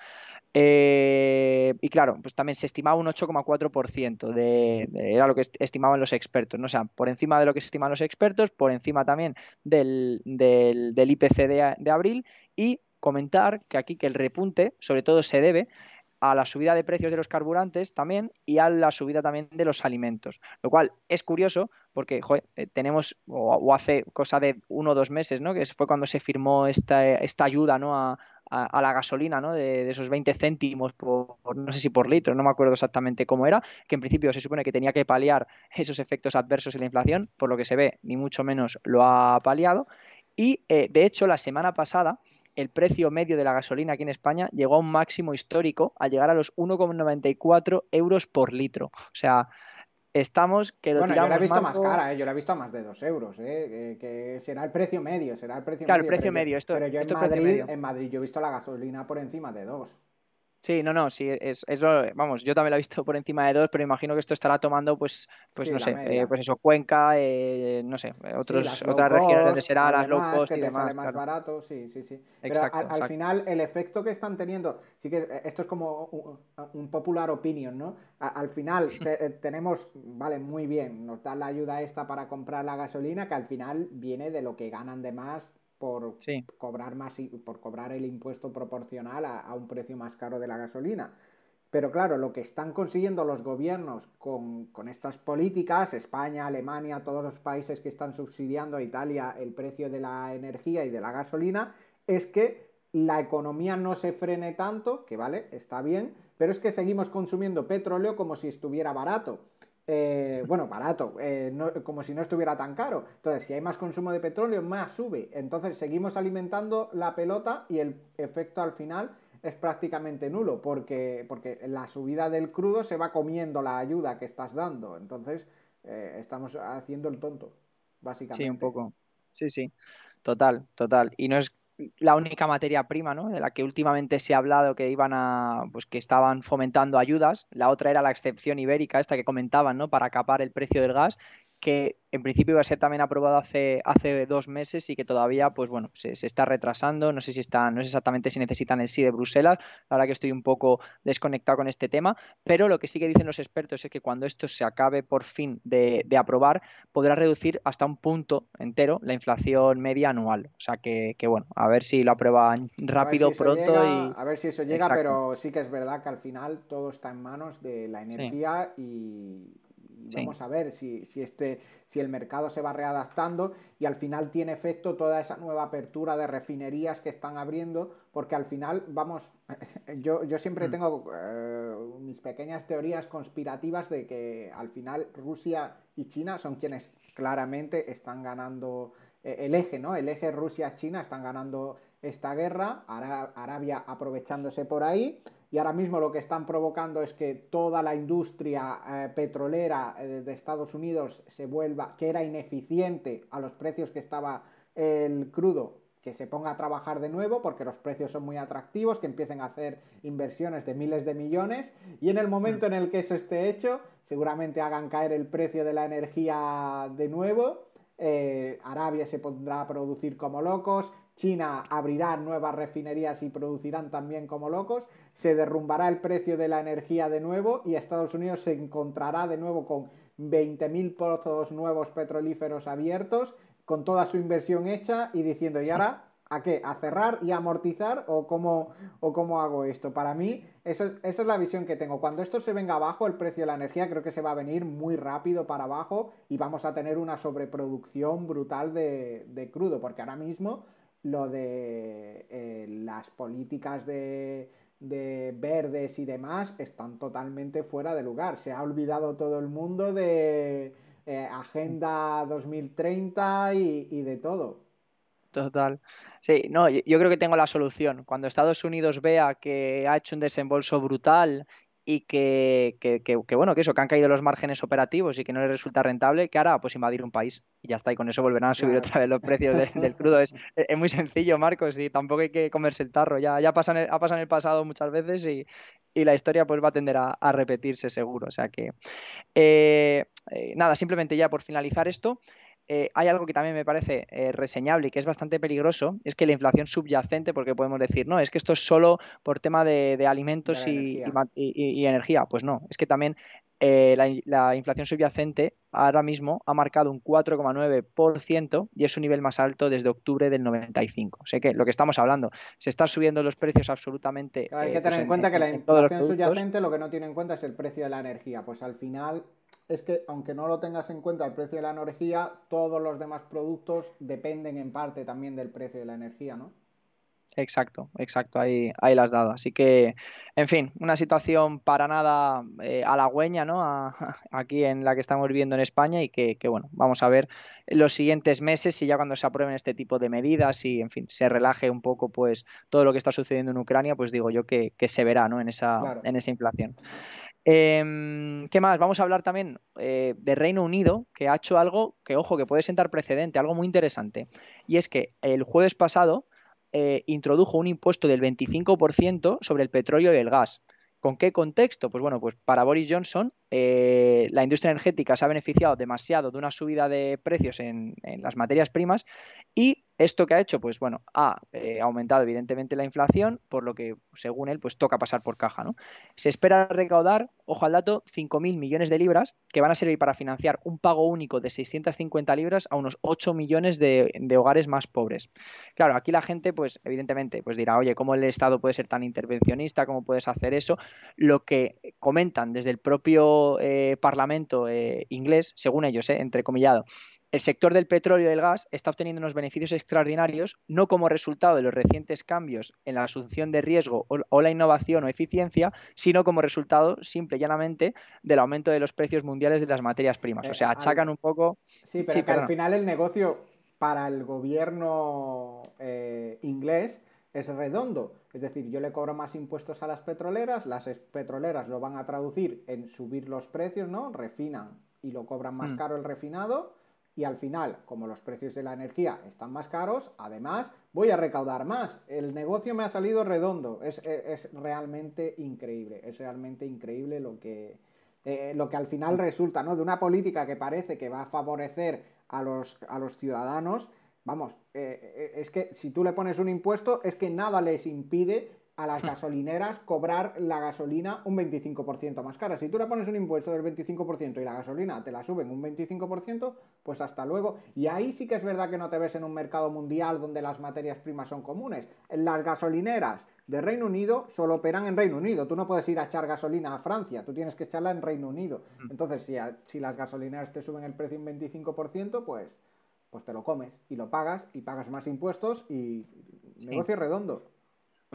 S2: Eh, y claro, pues también se estimaba un 8,4%, de, era lo que estimaban los expertos, ¿no? o sea, por encima de lo que se estiman los expertos, por encima también del, IPC de, de abril y comentar que aquí que el repunte sobre todo se debe a la subida de precios de los carburantes también y a la subida también de los alimentos. Lo cual es curioso porque eh, tenemos, o, hace cosa de uno o dos meses, ¿no? que fue cuando se firmó esta, esta ayuda ¿no? a, la gasolina ¿no? de, esos 20 céntimos por, no sé si por litro, no me acuerdo exactamente cómo era, que en principio se supone que tenía que paliar esos efectos adversos de la inflación, por lo que se ve, ni mucho menos lo ha paliado. Y eh, de hecho, la semana pasada el precio medio de la gasolina aquí en España llegó a un máximo histórico al llegar a los 1,94 euros por litro. O sea, estamos que lo
S1: bueno, yo la he visto más cara, ¿eh? yo la he visto a más de 2 euros, ¿eh? que, será el precio medio, será el precio
S2: claro,
S1: medio.
S2: el precio medio. Esto,
S1: pero yo en, Madrid, en Madrid yo he visto la gasolina por encima de 2.
S2: Sí, no, no, sí, es, es lo, vamos, yo también lo he visto por encima de dos, pero imagino que esto estará tomando, pues, pues no sé, eh, pues eso, Cuenca, eh, no sé, otros, otras regiones donde será las low cost
S1: y demás. Sale más barato, sí, sí, sí. Pero al, final, el efecto que están teniendo, sí que eh, esto es como un, popular opinion, ¿no? al final tenemos, vale, muy bien, nos da la ayuda esta para comprar la gasolina, que al final viene de lo que ganan de más por cobrar más por cobrar el impuesto proporcional a, un precio más caro de la gasolina. Pero claro, lo que están consiguiendo los gobiernos con, estas políticas, España, Alemania, todos los países que están subsidiando a Italia el precio de la energía y de la gasolina, es que la economía no se frene tanto, que vale, está bien, pero es que seguimos consumiendo petróleo como si estuviera barato. Eh, bueno, barato, eh, como si no estuviera tan caro. Entonces, si hay más consumo de petróleo, más sube. Entonces, seguimos alimentando la pelota y el efecto al final es prácticamente nulo, porque, porque la subida del crudo se va comiendo la ayuda que estás dando. Entonces, eh, estamos haciendo el tonto, básicamente.
S2: Sí, un poco. Sí, sí, total, total. Y no es la única materia prima, ¿no? De la que últimamente se ha hablado que iban a, pues que estaban fomentando ayudas. La otra era la excepción ibérica, esta que comentaban, ¿no? Para capar el precio del gas, que en principio iba a ser también aprobado hace, hace dos meses y que todavía, pues bueno, se, está retrasando. No sé si está, no sé exactamente si necesitan el sí de Bruselas. La verdad que estoy un poco desconectado con este tema, pero lo que sí que dicen los expertos es que cuando esto se acabe por fin de, aprobar, podrá reducir hasta un punto entero la inflación media anual. O sea que, bueno, a ver si lo aprueban rápido, pronto. y...
S1: A ver si eso llega, pero sí que es verdad que al final todo está en manos de la energía y Vamos a ver si, si, este, si el mercado se va readaptando y al final tiene efecto toda esa nueva apertura de refinerías que están abriendo, porque al final, vamos, yo, yo siempre mm. tengo eh, mis pequeñas teorías conspirativas de que al final Rusia y China son quienes claramente están ganando eh, el eje, ¿no? El eje Rusia-China están ganando esta guerra, Arabia aprovechándose por ahí y ahora mismo lo que están provocando es que toda la industria eh, petrolera eh, de Estados Unidos se vuelva, que era ineficiente a los precios que estaba el crudo, que se ponga a trabajar de nuevo porque los precios son muy atractivos, que empiecen a hacer inversiones de miles de millones. Y en el momento en el que eso esté hecho, seguramente hagan caer el precio de la energía de nuevo, eh, Arabia se pondrá a producir como locos, China abrirá nuevas refinerías y producirán también como locos, se derrumbará el precio de la energía de nuevo y Estados Unidos se encontrará de nuevo con 20.000 pozos nuevos petrolíferos abiertos, con toda su inversión hecha y diciendo, ¿y ahora a qué? ¿A cerrar y amortizar o cómo, o cómo hago esto? Para mí, esa es la visión que tengo. Cuando esto se venga abajo, el precio de la energía creo que se va a venir muy rápido para abajo y vamos a tener una sobreproducción brutal de, crudo, porque ahora mismo lo de eh, las políticas de, verdes y demás están totalmente fuera de lugar. Se ha olvidado todo el mundo de eh, Agenda 2030 y de todo.
S2: Total. Sí, no, yo, creo que tengo la solución. Cuando Estados Unidos vea que ha hecho un desembolso brutal y que, bueno, que eso, que han caído los márgenes operativos y que no les resulta rentable, ¿qué hará? Pues invadir un país. Y ya está, y con eso volverán a subir otra vez los precios del crudo. Es, muy sencillo, Marcos, y tampoco hay que comerse el tarro. Ya, ya pasan ha pasado en el pasado muchas veces y, la historia pues va a tender a, repetirse seguro. O sea que, eh, eh, nada, simplemente ya por finalizar esto. Eh, hay algo que también me parece eh, reseñable y que es bastante peligroso, es que la inflación subyacente, porque podemos decir, no, es que esto es solo por tema de, alimentos y, energía. Pues no, es que también eh, la, inflación subyacente ahora mismo ha marcado un 4,9% y es un nivel más alto desde octubre del 95. O sea que lo que estamos hablando, se están subiendo los precios absolutamente.
S1: hay que tener pues en, cuenta que la inflación subyacente lo que no tiene en cuenta es el precio de la energía. Pues al final es que aunque no lo tengas en cuenta el precio de la energía, todos los demás productos dependen en parte también del precio de la energía, ¿no?
S2: Exacto, exacto, ahí, ahí las dado. Así que, en fin, una situación para nada eh, halagüeña, ¿no? aquí en la que estamos viviendo en España y que, bueno, vamos a ver los siguientes meses y ya cuando se aprueben este tipo de medidas y, en fin, se relaje un poco, pues, todo lo que está sucediendo en Ucrania, pues digo yo que, se verá, ¿no? En esa, en esa inflación. Em, ¿Qué más? Vamos a hablar también eh, de Reino Unido, que ha hecho algo que, ojo, que puede sentar precedente, algo muy interesante. Y es que el jueves pasado eh, introdujo un impuesto del 25% sobre el petróleo y el gas. ¿Con qué contexto? Pues bueno, pues para Boris Johnson, eh, la industria energética se ha beneficiado demasiado de una subida de precios en, en las materias primas y ¿Esto que ha hecho? Pues bueno, ha eh, aumentado evidentemente la inflación, por lo que, según él, pues toca pasar por caja, ¿no? Se espera recaudar, ojo al dato, 5.000 millones de libras que van a servir para financiar un pago único de 650 libras a unos 8 millones de, hogares más pobres. Claro, aquí la gente, pues evidentemente, pues dirá, oye, ¿cómo el Estado puede ser tan intervencionista? ¿Cómo puedes hacer eso? Lo que comentan desde el propio eh, Parlamento eh, inglés, según ellos, entrecomillado, el sector del petróleo y del gas está obteniendo unos beneficios extraordinarios no como resultado de los recientes cambios en la asunción de riesgo o, la innovación o eficiencia, sino como resultado simple y llanamente del aumento de los precios mundiales de las materias primas. o sea, eh, achacan un poco...
S1: Sí, pero que al final el negocio para el gobierno eh, inglés es redondo. Es decir, yo le cobro más impuestos a las petroleras, las petroleras lo van a traducir en subir los precios, ¿no? Refinan y lo cobran más hmm. caro el refinado y al final, como los precios de la energía están más caros, además voy a recaudar más. El negocio me ha salido redondo. Es, realmente increíble. Es realmente increíble lo que, eh, lo que al final resulta, ¿no? De una política que parece que va a favorecer a los, a los ciudadanos. Vamos, eh, eh, es que si tú le pones un impuesto, es que nada les impide a las gasolineras cobrar la gasolina un 25% más cara. Si tú le pones un impuesto del 25% y la gasolina te la suben un 25%, pues hasta luego. Y ahí sí que es verdad que no te ves en un mercado mundial donde las materias primas son comunes. Las gasolineras de Reino Unido solo operan en Reino Unido. Tú no puedes ir a echar gasolina a Francia, tú tienes que echarla en Reino Unido. Mm. Entonces, si, si las gasolineras te suben el precio un 25%, pues, pues te lo comes y lo pagas y pagas más impuestos y negocio redondo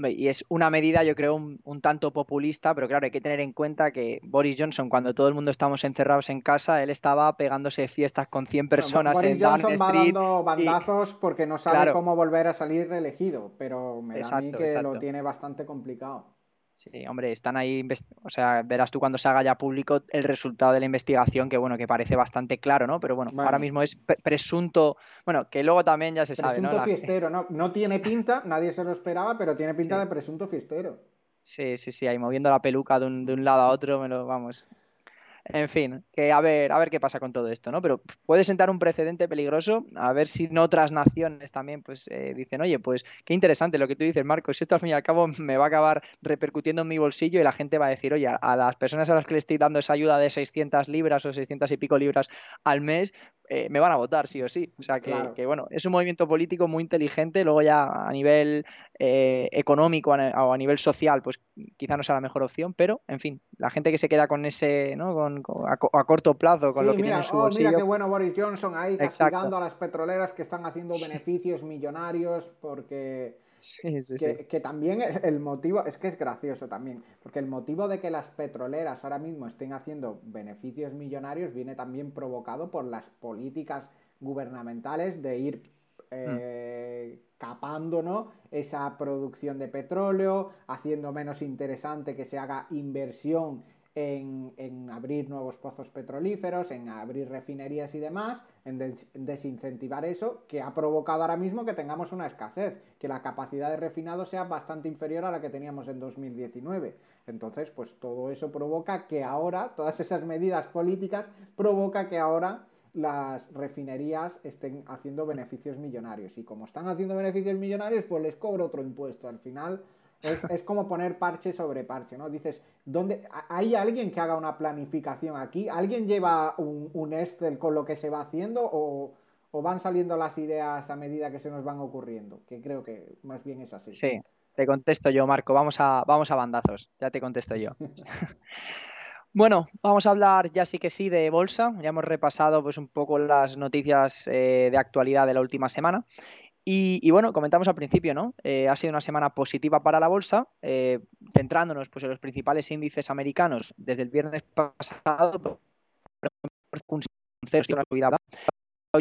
S2: y es una medida, yo creo, un, tanto populista, pero claro, hay que tener en cuenta que Boris Johnson, cuando todo el mundo estamos encerrados en casa, él estaba pegándose fiestas con 100 personas
S1: Boris Johnson va dando bandazos porque no sabe cómo volver a salir reelegido, pero me da a mí que lo tiene bastante complicado.
S2: Sí, hombre, están ahí, o sea, verás tú cuando se haga ya público el resultado de la investigación, que bueno, que parece bastante claro, ¿no? Pero bueno, ahora mismo es presunto, bueno, que luego también ya se
S1: sabe,
S2: ¿no?
S1: Presunto fiestero, ¿no? No tiene pinta, nadie se lo esperaba, pero tiene pinta de presunto fiestero.
S2: Sí, sí, sí, ahí moviendo la peluca de un, de un lado a otro, me lo, vamos, En fin, que a ver, a ver qué pasa con todo esto, ¿no? Pero puede sentar un precedente peligroso, a ver si en otras naciones también pues eh, dicen, oye, pues qué interesante lo que tú dices, Marcos, esto al fin y al cabo me va a acabar repercutiendo en mi bolsillo y la gente va a decir, oye, a las personas a las que le estoy dando esa ayuda de 600 libras o 600 y pico libras al mes, eh, me van a votar sí o sí. O sea que, bueno, es un movimiento político muy inteligente, luego ya a nivel eh, económico o a nivel social, pues quizá no sea la mejor opción, pero en fin, la gente que se queda con ese, ¿no? Con, a, corto plazo, con lo que
S1: mira,
S2: tiene su
S1: oh, mira qué bueno Boris Johnson ahí castigando a las petroleras que están haciendo beneficios millonarios porque que, también el motivo, es que es gracioso también, porque el motivo de que las petroleras ahora mismo estén haciendo beneficios millonarios viene también provocado por las políticas gubernamentales de ir eh, capando ¿no? esa producción de petróleo, haciendo menos interesante que se haga inversión en, abrir nuevos pozos petrolíferos, en abrir refinerías y demás, en, desincentivar eso, que ha provocado ahora mismo que tengamos una escasez, que la capacidad de refinado sea bastante inferior a la que teníamos en 2019. Entonces, pues todo eso provoca que ahora, todas esas medidas políticas, provoca que ahora las refinerías estén haciendo beneficios millonarios. Y como están haciendo beneficios millonarios, pues les cobro otro impuesto. Al final es, como poner parche sobre parche, ¿no? Dices, ¿dónde, ¿hay alguien que haga una planificación aquí? ¿Alguien lleva un, un Excel con lo que se va haciendo o, van saliendo las ideas a medida que se nos van ocurriendo? Que creo que más bien es así.
S2: Sí, te contesto yo, Marco. Vamos a, vamos a bandazos. Ya te contesto yo. Bueno, vamos a hablar ya sí que sí de bolsa. Ya hemos repasado pues un poco las noticias eh, de actualidad de la última semana y, bueno, comentamos al principio, ¿no? Eh, ha sido una semana positiva para la bolsa, eh, centrándonos pues, en los principales índices americanos desde el viernes pasado, un 0,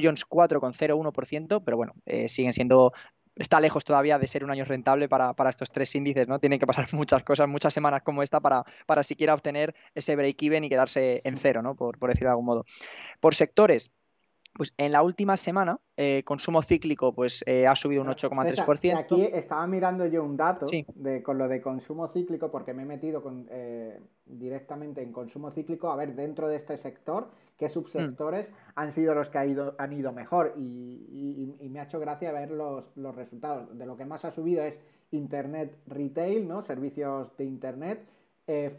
S2: Jones 4,01%, pero bueno, eh, siguen siendo está lejos todavía de ser un año rentable para, estos tres índices, ¿no? Tienen que pasar muchas cosas, muchas semanas como esta para, para siquiera obtener ese break-even y quedarse en cero, ¿no? Por, por decirlo de algún modo. Por sectores, pues en la última semana, eh, consumo cíclico pues eh, ha subido un 8,3%.
S1: Aquí estaba mirando yo un dato de, con lo de consumo cíclico, porque me he metido con, eh, directamente en consumo cíclico, a ver dentro de este sector qué subsectores mm. han sido los que ha ido, han ido mejor. Y, me ha hecho gracia ver los, los resultados. De lo que más ha subido es Internet Retail, ¿no? Servicios de Internet eh,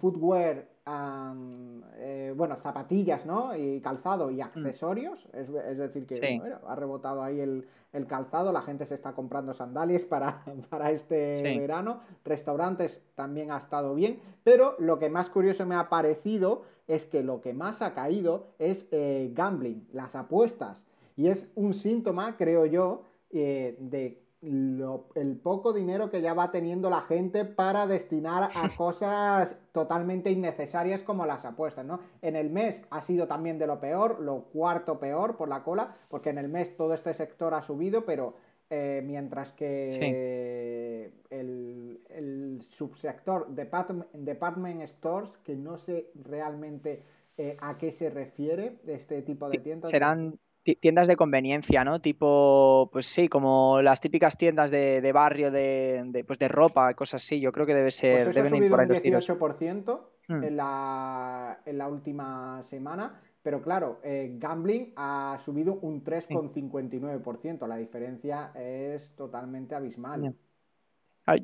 S1: eh, bueno, zapatillas, ¿no? Y calzado y mm. accesorios. Es, decir, que ha rebotado ahí el, calzado, la gente se está comprando sandalias para, para este verano. Restaurantes también ha estado bien. Pero lo que más curioso me ha parecido es que lo que más ha caído es eh, gambling, las apuestas. Y es un síntoma, creo yo, de el poco dinero que ya va teniendo la gente para destinar a cosas totalmente innecesarias como las apuestas, ¿no? En el mes ha sido también de lo peor, lo cuarto peor por la cola, porque en el mes todo este sector ha subido, pero eh, mientras que el, subsector department, stores, que no sé realmente eh, a qué se refiere este tipo de tiendas.
S2: Serán tiendas de conveniencia, ¿no? Tipo, pues sí, como las típicas tiendas de, barrio de, pues de ropa, cosas así. Yo creo que debe ser.
S1: Pues eso ha subido un 18% hmm. en, la, en la última semana. Pero claro, eh, gambling ha subido un 3,59%. La diferencia es totalmente abismal.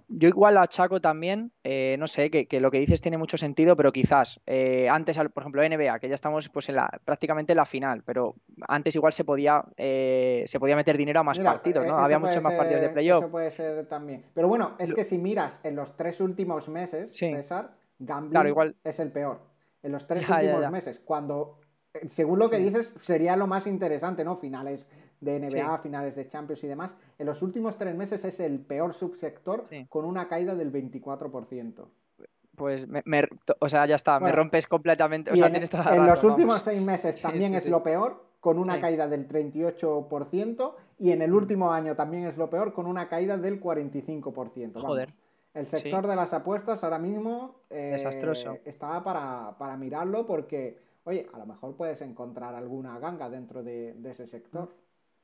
S2: Yo igual achaco también, eh, no sé, que, lo que dices tiene mucho sentido, pero quizás eh, antes, por ejemplo, NBA, que ya estamos pues en la, prácticamente en la final, pero antes igual se podía eh, se podía meter dinero a más partidos, ¿no? Había muchos más partidos de playoff.
S1: Eso puede ser también. Pero bueno, es que si miras en los tres últimos meses, César, gambling es el peor. En los tres últimos meses, cuando, según lo que dices, sería lo más interesante, ¿no? Finales de NBA, finales de Champions y demás, en los últimos tres meses es el peor subsector con una caída del 24%.
S2: Pues, me, o sea, ya está, me rompes completamente. O sea,
S1: en, en los últimos seis meses también es lo peor, con una caída del 38%, y en el mm. último año también es lo peor, con una caída del 45%. Joder. El sector de las apuestas ahora mismo eh, estaba para, para, mirarlo porque, oye, a lo mejor puedes encontrar alguna ganga dentro de, de ese sector.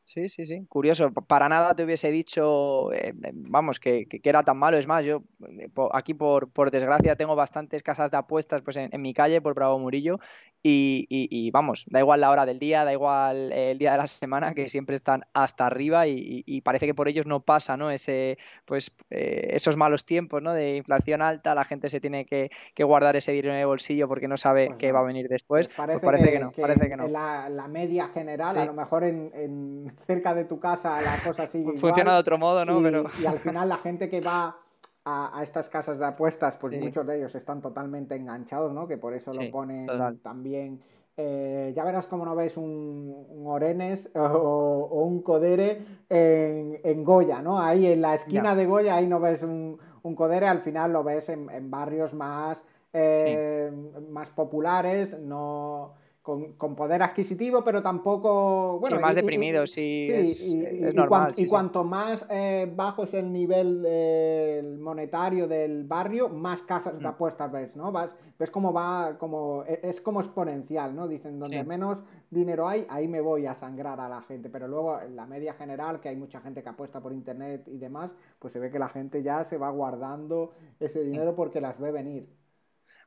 S2: Sí, sí, sí. Curioso. Para nada te hubiese dicho, eh, vamos, que, era tan malo. Es más, yo eh, aquí por, por desgracia tengo bastantes casas de apuestas pues en, mi calle, por Bravo Murillo, y, vamos, da igual la hora del día, da igual el día de la semana, que siempre están hasta arriba y, parece que por ellos no pasa, ¿no? Ese, pues, eh, esos malos tiempos, ¿no? De inflación alta, la gente se tiene que, guardar ese dinero en el bolsillo porque no sabe pues qué va a venir después.
S1: Pues pues parece, que, no, parece que no. La, la media general, a lo mejor en, cerca de tu casa la cosa sigue
S2: Funciona de otro modo, ¿no?
S1: Y,
S2: Pero...
S1: y al final la gente que va a, estas casas de apuestas, pues muchos de ellos están totalmente enganchados, ¿no? Que por eso lo ponen también. Eh, ya verás cómo no ves un, Orenes o, un Codere en, Goya, ¿no? Ahí en la esquina de Goya, ahí no ves un, Codere, al final lo ves en, barrios más, eh, más populares, no con, poder adquisitivo, pero tampoco. Bueno,
S2: y más deprimido, sí.
S1: y, cuanto más eh, bajo es el nivel monetario del barrio, más casas de mm. apuestas ves, ¿no? Vas, ves cómo va, como e, es como exponencial, ¿no? Dicen, donde menos dinero hay, ahí me voy a sangrar a la gente. Pero luego, en la media general, que hay mucha gente que apuesta por internet y demás, pues se ve que la gente ya se va guardando ese dinero porque las ve venir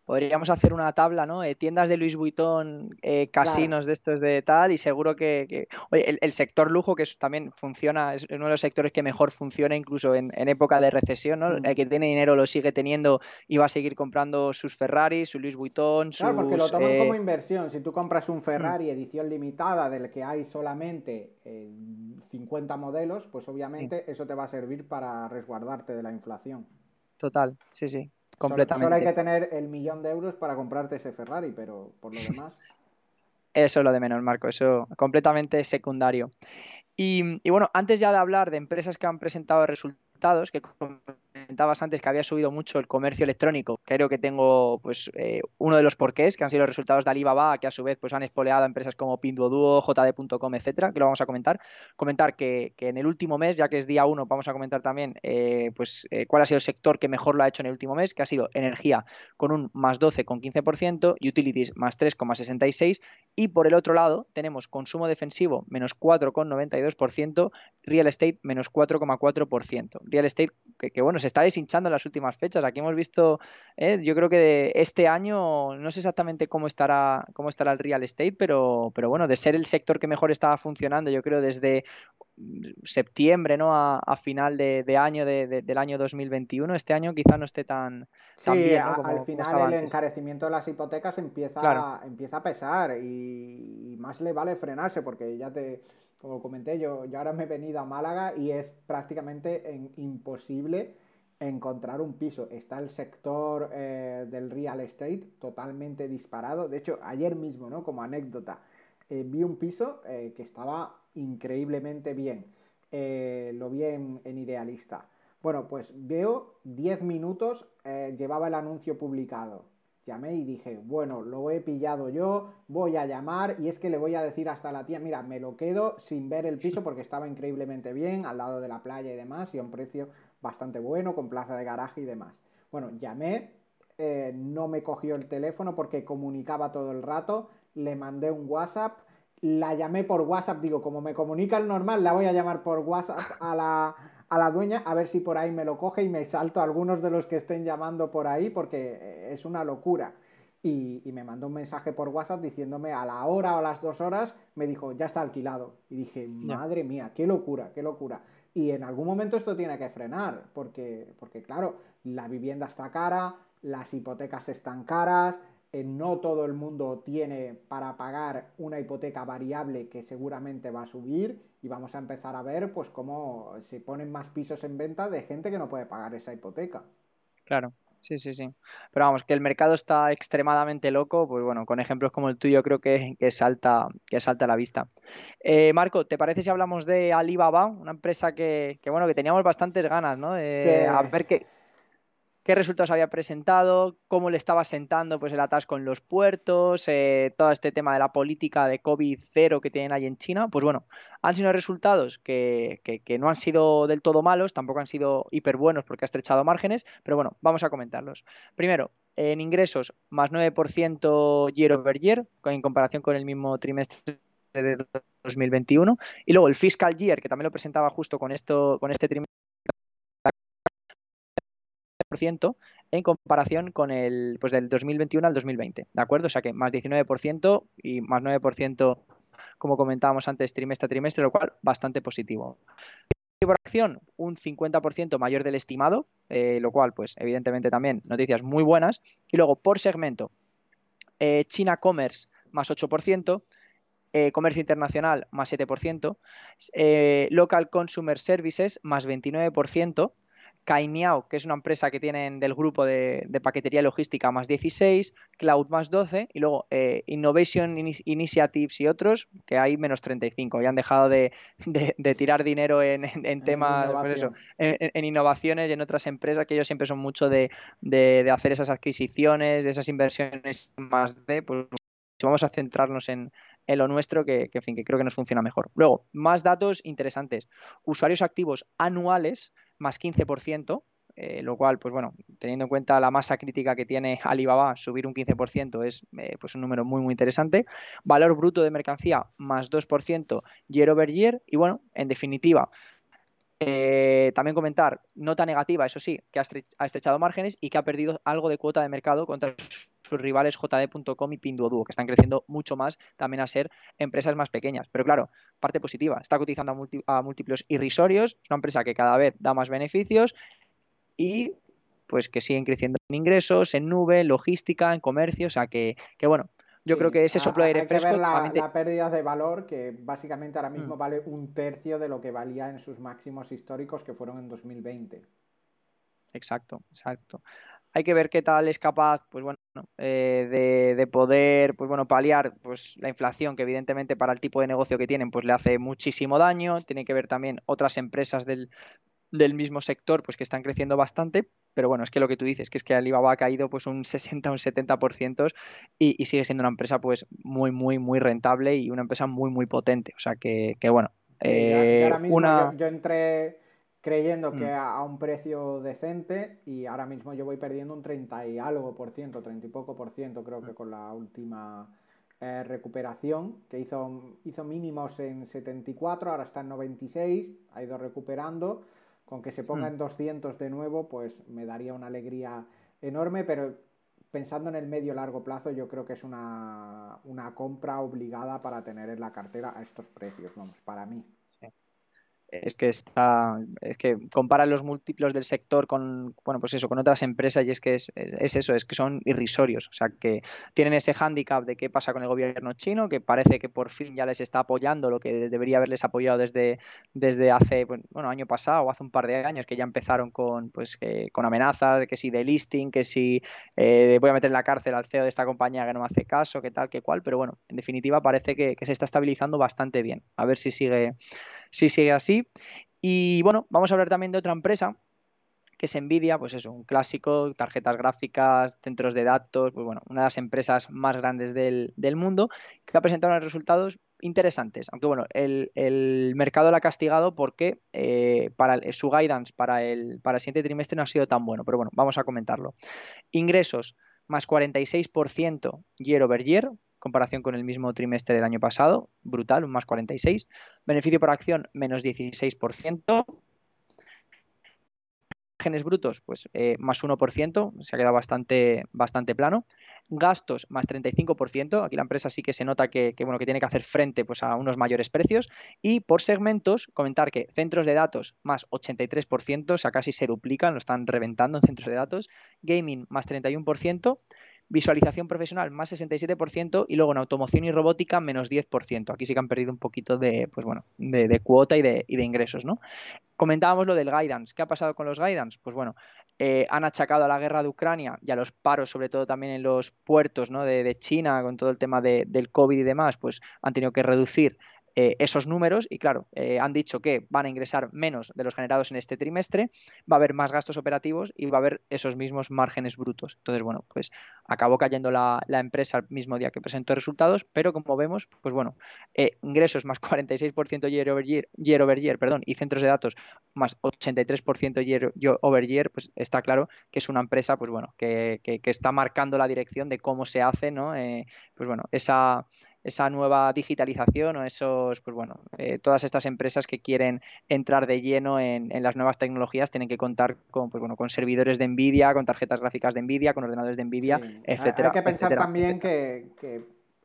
S2: podríamos hacer una tabla, ¿no? Eh, tiendas de Louis Vuitton, eh, casinos de estos de tal, y seguro que, oye, el, sector lujo, que también funciona, es uno de los sectores que mejor funciona incluso en, época de recesión, ¿no? Mm. El que tiene dinero lo sigue teniendo y va a seguir comprando sus Ferraris, su Louis Vuitton, sus...
S1: Claro, porque lo toman como eh, inversión. Si tú compras un Ferrari mm. edición limitada del que hay solamente 50 modelos, pues obviamente eso te va a servir para resguardarte de la inflación.
S2: Total, sí, sí. Completamente.
S1: Solo, hay que tener el millón de euros para comprarte ese Ferrari, pero por lo demás.
S2: Eso es lo de menos, Marco, eso completamente secundario. Y, y, bueno, antes ya de hablar de empresas que han presentado resultados, que comentabas antes que había subido mucho el comercio electrónico. Creo que tengo pues eh, uno de los porqués, que han sido los resultados de Alibaba, que a su vez pues han espoleado a empresas como Pinduoduo, JD.com, etcétera, que lo vamos a comentar. Comentar que, en el último mes, ya que es día uno, vamos a comentar también eh, pues eh, cuál ha sido el sector que mejor lo ha hecho en el último mes, que ha sido energía con un más 12,15%, utilities más 3,66% y por el otro lado tenemos consumo defensivo menos 4,92%, real estate menos 4,4%. Real estate que, que bueno, se está deshinchando en las últimas fechas. Aquí hemos visto, eh, yo creo que este año, no sé exactamente cómo estará, cómo estará el real estate, pero, pero bueno, de ser el sector que mejor estaba funcionando, yo creo desde septiembre, ¿no? A, final de, año del año 2021. Este año quizá no esté tan, bien.
S1: al final el encarecimiento de las hipotecas empieza, empieza a pesar y, más le vale frenarse porque ya te, como comenté, yo, yo ahora me he venido a Málaga y es prácticamente imposible encontrar un piso. Está el sector eh, del real estate totalmente disparado. De hecho, ayer mismo, ¿no? Como anécdota, eh, vi un piso eh, que estaba increíblemente bien. lo vi en, Idealista. Bueno, pues veo 10 minutos, llevaba el anuncio publicado. Llamé y dije, bueno, lo he pillado yo, voy a llamar y es que le voy a decir hasta la tía, mira, me lo quedo sin ver el piso porque estaba increíblemente bien, al lado de la playa y demás, y a un precio bastante bueno, con plaza de garaje y demás. Bueno, llamé, eh, no me cogió el teléfono porque comunicaba todo el rato, le mandé un WhatsApp, la llamé por WhatsApp, digo, como me comunica el normal, la voy a llamar por WhatsApp a la, a la dueña a ver si por ahí me lo coge y me salto a algunos de los que estén llamando por ahí porque eh, es una locura. Y, me mandó un mensaje por WhatsApp diciéndome a la hora o a las dos horas, me dijo, ya está alquilado. Y dije, madre mía, qué locura, qué locura. Y en algún momento esto tiene que frenar, porque, porque claro, la vivienda está cara, las hipotecas están caras, eh, no todo el mundo tiene para pagar una hipoteca variable que seguramente va a subir y vamos a empezar a ver pues cómo se ponen más pisos en venta de gente que no puede pagar esa hipoteca.
S2: Claro. Sí, sí, sí. Pero vamos, que el mercado está extremadamente loco, pues bueno, con ejemplos como el tuyo creo que, que salta, que salta a la vista. Eh, Marco, ¿te parece si hablamos de Alibaba? Una empresa que, que bueno, que teníamos bastantes ganas, ¿no? De, A ver qué, qué resultados había presentado, cómo le estaba sentando pues, el atasco en los puertos, eh, todo este tema de la política de COVID-0 que tienen ahí en China. Pues bueno, han sido resultados que, no han sido del todo malos, tampoco han sido hiper buenos porque ha estrechado márgenes, pero bueno, vamos a comentarlos. Primero, en ingresos, más 9% year over year, en comparación con el mismo trimestre de 2021. Y luego el fiscal year, que también lo presentaba justo con, esto, con este trimestre en comparación con el pues del 2021 al 2020, ¿de acuerdo? O sea que más 19% y más 9% como comentábamos antes trimestre a trimestre, lo cual bastante positivo por acción un 50% mayor del estimado, eh, lo cual, pues evidentemente también noticias muy buenas. Y luego por segmento, eh, China Commerce más 8%, eh, Comercio Internacional más 7%, Local Consumer Services más 29%, Caimiao, que es una empresa que tienen del grupo de, paquetería logística, más 16, Cloud más 12, y luego eh, Innovation Initiatives y otros, que hay menos 35. Y han dejado de, tirar dinero en, temas, pues en, innovaciones y en otras empresas, que ellos siempre son mucho de, hacer esas adquisiciones, de esas inversiones más de, pues vamos a centrarnos en, lo nuestro, que, que, en fin, que creo que nos funciona mejor. Luego, más datos interesantes. Usuarios activos anuales más 15%, eh, lo cual, pues bueno, teniendo en cuenta la masa crítica que tiene Alibaba, subir un 15% es eh, pues un número muy, muy interesante. Valor bruto de mercancía más 2% year over year. Y bueno, en definitiva, eh, también comentar, nota negativa, eso sí, que ha, estrechado márgenes y que ha perdido algo de cuota de mercado contra sus rivales JD.com y Pinduoduo, que están creciendo mucho más también a ser empresas más pequeñas. Pero claro, parte positiva, está cotizando a, múltiplos irrisorios, es una empresa que cada vez da más beneficios y pues que siguen creciendo en ingresos, en nube, en logística, en comercio, o sea que, bueno, yo creo que ese soplo de aire fresco.
S1: la, la, pérdida de valor, que básicamente ahora mismo mm. vale un tercio de lo que valía en sus máximos históricos, que fueron en 2020.
S2: Exacto, exacto hay que ver qué tal es capaz, pues bueno, eh, de, poder, pues bueno, paliar pues la inflación que evidentemente para el tipo de negocio que tienen, pues le hace muchísimo daño. Tiene que ver también otras empresas del, mismo sector, pues que están creciendo bastante. Pero bueno, es que lo que tú dices, que es que Alibaba ha caído pues un 60 un 70% y, y sigue siendo una empresa pues muy, muy, muy rentable y una empresa muy, muy potente. O sea que, bueno.
S1: Eh, una... yo entré creyendo que mm. a, un precio decente y ahora mismo yo voy perdiendo un 30 y algo por ciento, 30 y poco por ciento creo que mm. con la última eh, recuperación que hizo, hizo mínimos en 74, ahora está en 96, ha ido recuperando, con que se ponga mm. en 200 de nuevo pues me daría una alegría enorme, pero pensando en el medio largo plazo yo creo que es una, una compra obligada para tener en la cartera a estos precios, vamos, para mí
S2: es que está, es que comparan los múltiplos del sector con, bueno, pues eso, con otras empresas y es que es, eso, es que son irrisorios, o sea, que tienen ese hándicap de qué pasa con el gobierno chino, que parece que por fin ya les está apoyando lo que debería haberles apoyado desde, desde hace, bueno, año pasado o hace un par de años, que ya empezaron con, pues, con amenazas, que si de listing, que si eh, voy a meter en la cárcel al CEO de esta compañía que no me hace caso, que tal, que cual, pero bueno, en definitiva parece que se está estabilizando bastante bien. A ver si sigue si sigue así. Y bueno, vamos a hablar también de otra empresa que es Nvidia, pues es un clásico, tarjetas gráficas, centros de datos, pues bueno, una de las empresas más grandes del, mundo, que ha presentado unos resultados interesantes, aunque bueno, el, mercado la ha castigado porque eh, para su guidance para el, para el siguiente trimestre no ha sido tan bueno, pero bueno, vamos a comentarlo. Ingresos más 46% year over year, comparación con el mismo trimestre del año pasado, brutal, un más 46. Beneficio por acción, menos 16%. Genes brutos, pues eh, más 1%, se ha quedado bastante, bastante plano. Gastos más 35%, aquí la empresa sí que se nota que, bueno, que tiene que hacer frente pues, a unos mayores precios. Y por segmentos, comentar que centros de datos más 83%, o sea, casi se duplican, lo están reventando en centros de datos. Gaming más 31%, Visualización profesional más 67% y luego en automoción y robótica menos 10%. Aquí sí que han perdido un poquito de, pues bueno, de, cuota y de, ingresos, ¿no? Comentábamos lo del guidance. ¿Qué ha pasado con los guidance? Pues bueno, eh, han achacado a la guerra de Ucrania y a los paros, sobre todo también en los puertos ¿no? de, China, con todo el tema del COVID y demás, pues han tenido que reducir eh, esos números y claro, eh, han dicho que van a ingresar menos de los generados en este trimestre, va a haber más gastos operativos y va a haber esos mismos márgenes brutos. Entonces, bueno, pues acabó cayendo la, empresa el mismo día que presentó resultados, pero como vemos, pues bueno, eh, ingresos más 46% year over year, year over year, perdón, y centros de datos más 83% year over year, pues está claro que es una empresa, pues bueno, que, que, está marcando la dirección de cómo se hace, ¿no? pues bueno, esa esa nueva digitalización o esos, pues bueno, eh, todas estas empresas que quieren entrar de lleno en, las nuevas tecnologías tienen que contar con, pues bueno, con servidores de Nvidia, con tarjetas gráficas de Nvidia, con ordenadores de Nvidia, etcétera.
S1: Hay que pensar también que,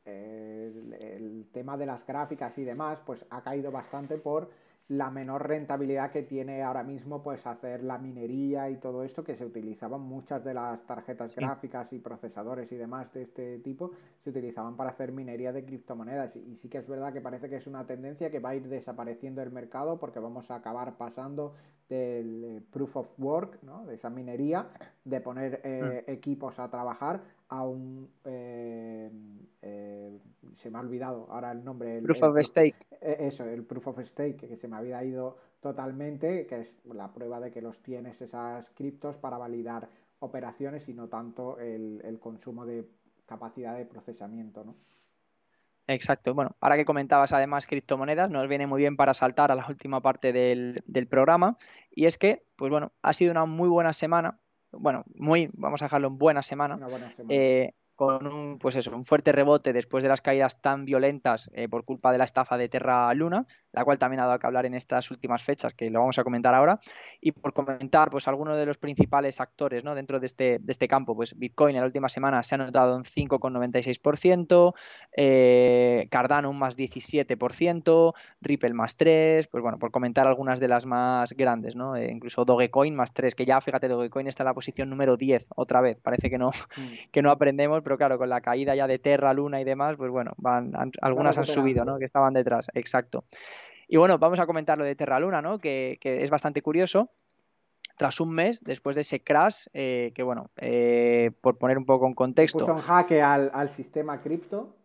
S1: eh, el tema de las gráficas y demás, pues ha caído bastante por la menor rentabilidad que tiene ahora mismo pues hacer la minería y todo esto que se utilizaban muchas de las tarjetas gráficas y procesadores y demás de este tipo se utilizaban para hacer minería de criptomonedas. Y sí que es verdad que parece que es una tendencia que va a ir desapareciendo el mercado porque vamos a acabar pasando del eh, proof of work, ¿no? de esa minería, de poner eh, mm. equipos a trabajar a un... Eh, se me ha olvidado ahora el nombre.
S2: El, proof of stake.
S1: Eso, el proof of stake, que se me había ido totalmente, que es la prueba de que los tienes esas criptos para validar operaciones y no tanto el, el consumo de capacidad de procesamiento, ¿no?
S2: Exacto. Bueno, ahora que comentabas además criptomonedas, nos viene muy bien para saltar a la última parte del, programa. Y es que, pues bueno, ha sido una muy buena semana. Bueno, muy, vamos a dejarlo en buena semana.
S1: Una buena semana.
S2: Eh, con un, pues eso, un fuerte rebote después de las caídas tan violentas eh, por culpa de la estafa de Terra Luna, la cual también ha dado que hablar en estas últimas fechas, que lo vamos a comentar ahora, y por comentar pues algunos de los principales actores ¿no? dentro de este, de este campo, pues Bitcoin en la última semana se ha notado un 5,96%, eh, Cardano un más 17%, Ripple más 3%, pues bueno, por comentar algunas de las más grandes, ¿no? Eh, incluso Dogecoin más 3, que ya fíjate, Dogecoin está en la posición número 10 otra vez, parece que no, mm. que no aprendemos, pero claro, con la caída ya de Terra, Luna y demás, pues bueno, van, algunas han subido, ¿no? Que estaban detrás, exacto. Y bueno, vamos a comentar lo de Terra Luna, ¿no? Que, es bastante curioso. Tras un mes, después de ese crash, eh, que bueno, eh, por poner un poco en contexto.
S1: Puso un jaque al, al sistema cripto.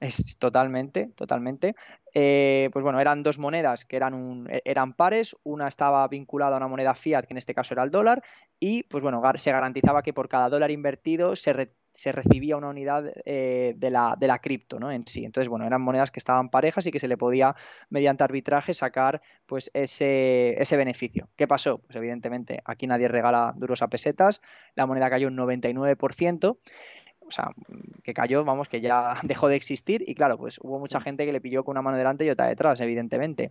S2: Es totalmente, totalmente. Eh, pues bueno, eran dos monedas que eran, un, e, eran pares, una estaba vinculada a una moneda fiat, que en este caso era el dólar, y pues bueno, se garantizaba que por cada dólar invertido se, se recibía una unidad eh, de la, de la cripto ¿no? en sí. Entonces, bueno, eran monedas que estaban parejas y que se le podía, mediante arbitraje, sacar pues ese, ese beneficio. ¿Qué pasó? Pues evidentemente aquí nadie regala duros a pesetas, la moneda cayó un 99% o sea, que cayó, vamos, que ya dejó de existir y claro, pues hubo mucha gente que le pilló con una mano delante y otra detrás, evidentemente.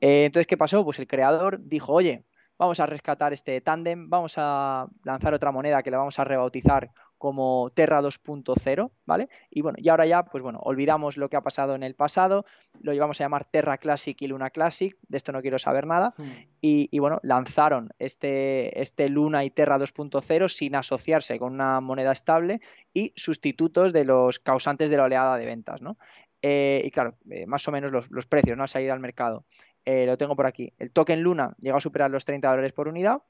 S2: Eh, entonces, ¿qué pasó? Pues el creador dijo, oye, vamos a rescatar este tándem, vamos a lanzar otra moneda que le vamos a rebautizar como Terra 2.0, ¿vale? Y bueno, y ahora ya, pues bueno, olvidamos lo que ha pasado en el pasado, lo llevamos a llamar Terra Classic y Luna Classic, de esto no quiero saber nada, hmm. y, bueno, lanzaron este, este Luna y Terra 2.0 sin asociarse con una moneda estable y sustitutos de los causantes de la oleada de ventas, ¿no? Eh, y claro, eh, más o menos los, precios, ¿no? A salir al mercado. Eh, lo tengo por aquí. El token Luna llegó a superar los 30 dólares por unidad,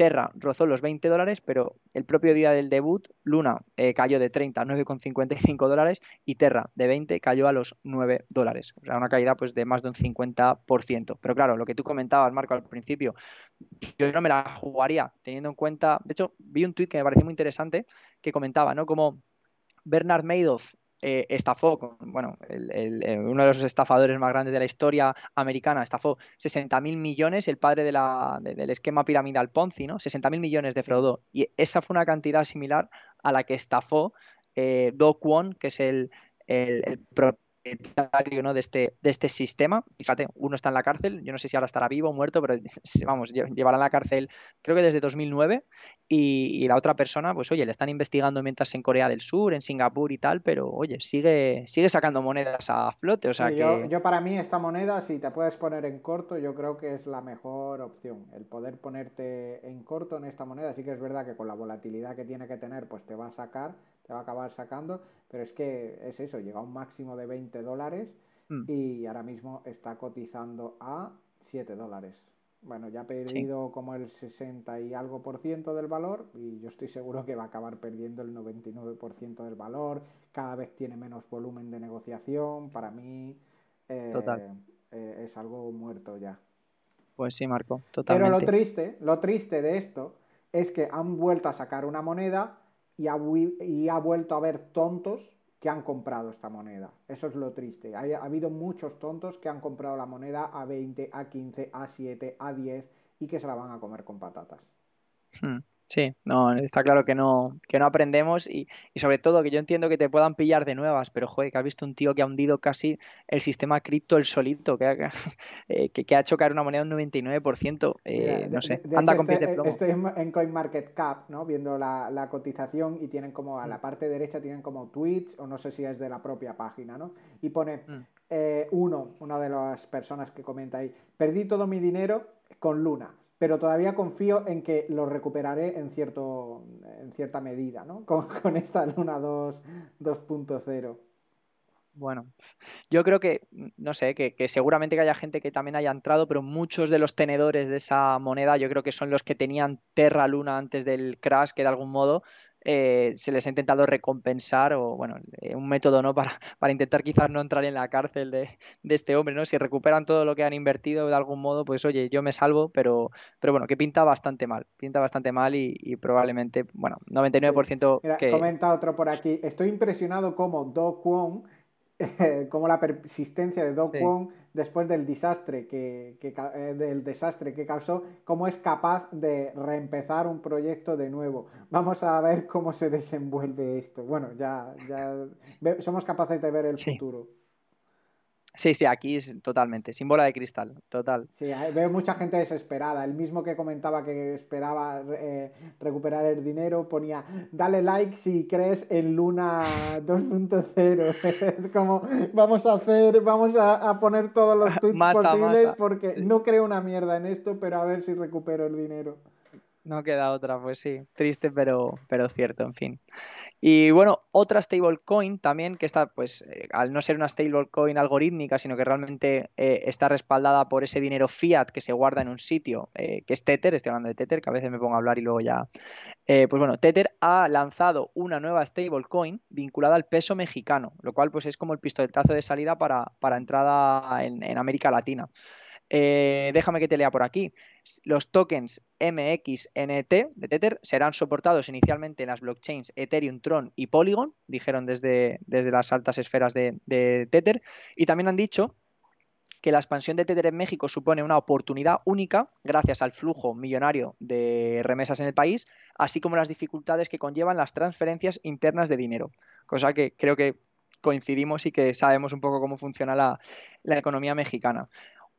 S2: Terra rozó los 20 dólares, pero el propio día del debut, Luna eh, cayó de 30 a 9,55 dólares y Terra de 20 cayó a los 9 dólares. O sea, una caída pues, de más de un 50%. Pero claro, lo que tú comentabas, Marco, al principio, yo no me la jugaría teniendo en cuenta. De hecho, vi un tuit que me pareció muy interesante que comentaba, ¿no? Como Bernard Madoff eh, estafó, bueno, eh, uno de los estafadores más grandes de la historia americana, estafó 60 mil millones, el padre de la, del esquema piramidal Ponzi, ¿no? 60 mil millones defraudó. Y esa fue una cantidad similar a la que estafó eh, Do Kwon, que es el, el, el ¿no? de, este, de este sistema. Fíjate, uno está en la cárcel, yo no sé si ahora estará vivo o muerto, pero vamos, llevará en la cárcel creo que desde 2009 y, la otra persona, pues oye, le están investigando mientras en Corea del Sur, en Singapur y tal, pero oye, sigue, sigue sacando monedas a flote. O sea
S1: que... yo, para mí esta moneda, si te puedes poner en corto, yo creo que es la mejor opción. El poder ponerte en corto en esta moneda, sí que es verdad que con la volatilidad que tiene que tener, pues te va a sacar, va a acabar sacando, pero es que es eso, llega a un máximo de 20 dólares mm. y ahora mismo está cotizando a 7 dólares. Bueno, ya ha perdido como el 60 y algo por ciento del valor y yo estoy seguro que va a acabar perdiendo el 99% del valor. Cada vez tiene menos volumen de negociación. Para mí eh, eh, es algo muerto ya.
S2: Pues sí, Marco, totalmente.
S1: Pero lo triste, lo triste de esto es que han vuelto a sacar una moneda y ha, ha vuelto a haber tontos que han comprado esta moneda. Eso es lo triste. Ha, habido muchos tontos que han comprado la moneda a 20, a 15, a 7, a 10 y que se la van a comer con patatas.
S2: Hmm. Sí, no, está claro que no, que no aprendemos y, sobre todo que yo entiendo que te puedan pillar de nuevas, pero joder, que has visto un tío que ha hundido casi el sistema cripto el solito, que ha, eh, que, ha hecho caer una moneda un 99%, eh, no sé, anda con pies de plomo.
S1: Estoy en CoinMarketCap, ¿no? Viendo la, cotización y tienen como a la mm. parte derecha tienen como tweets o no sé si es de la propia página, ¿no? Y pone mm. eh, uno, una de las personas que comenta ahí, perdí todo mi dinero con Luna pero todavía confío en que lo recuperaré en, cierto, en cierta medida, ¿no? Con, esta Luna 2.0.
S2: Bueno, yo creo que, no sé, que, que, seguramente que haya gente que también haya entrado, pero muchos de los tenedores de esa moneda yo creo que son los que tenían Terra Luna antes del crash, que de algún modo eh, se les ha intentado recompensar o, bueno, eh, un método, ¿no? Para, para, intentar quizás no entrar en la cárcel de, este hombre, ¿no? Si recuperan todo lo que han invertido de algún modo, pues oye, yo me salvo, pero, pero bueno, que pinta bastante mal, pinta bastante mal y, probablemente, bueno, 99%
S1: Mira,
S2: que...
S1: Comenta otro por aquí, estoy impresionado como Do Kwon como la persistencia de Do Kwon después del desastre que, eh, del desastre que causó, cómo es capaz de reempezar un proyecto de nuevo. Vamos a ver cómo se desenvuelve esto. Bueno, ya, ya somos capaces de ver el futuro.
S2: Sí, sí, aquí es totalmente, sin bola de cristal, total.
S1: Sí, veo mucha gente desesperada. El mismo que comentaba que esperaba eh, recuperar el dinero ponía, dale like si crees en Luna 2.0. es como, vamos a hacer, vamos a, poner todos los tweets posibles porque no creo una mierda en esto, pero a ver si recupero el dinero.
S2: No queda otra, pues sí. Triste, pero, pero cierto, en fin. Y bueno, otra stablecoin también, que está, pues, eh, al no ser una stablecoin algorítmica, sino que realmente eh, está respaldada por ese dinero fiat que se guarda en un sitio, eh, que es Tether, estoy hablando de Tether, que a veces me pongo a hablar y luego ya. pues bueno, Tether ha lanzado una nueva stablecoin vinculada al peso mexicano, lo cual pues es como el pistoletazo de salida para, para entrada en, en América Latina. Eh, déjame que te lea por aquí. Los tokens MXNT de Tether serán soportados inicialmente en las blockchains Ethereum, Tron y Polygon, dijeron desde, desde las altas esferas de, de Tether. Y también han dicho que la expansión de Tether en México supone una oportunidad única gracias al flujo millonario de remesas en el país, así como las dificultades que conllevan las transferencias internas de dinero. Cosa que creo que coincidimos y que sabemos un poco cómo funciona la, la economía mexicana.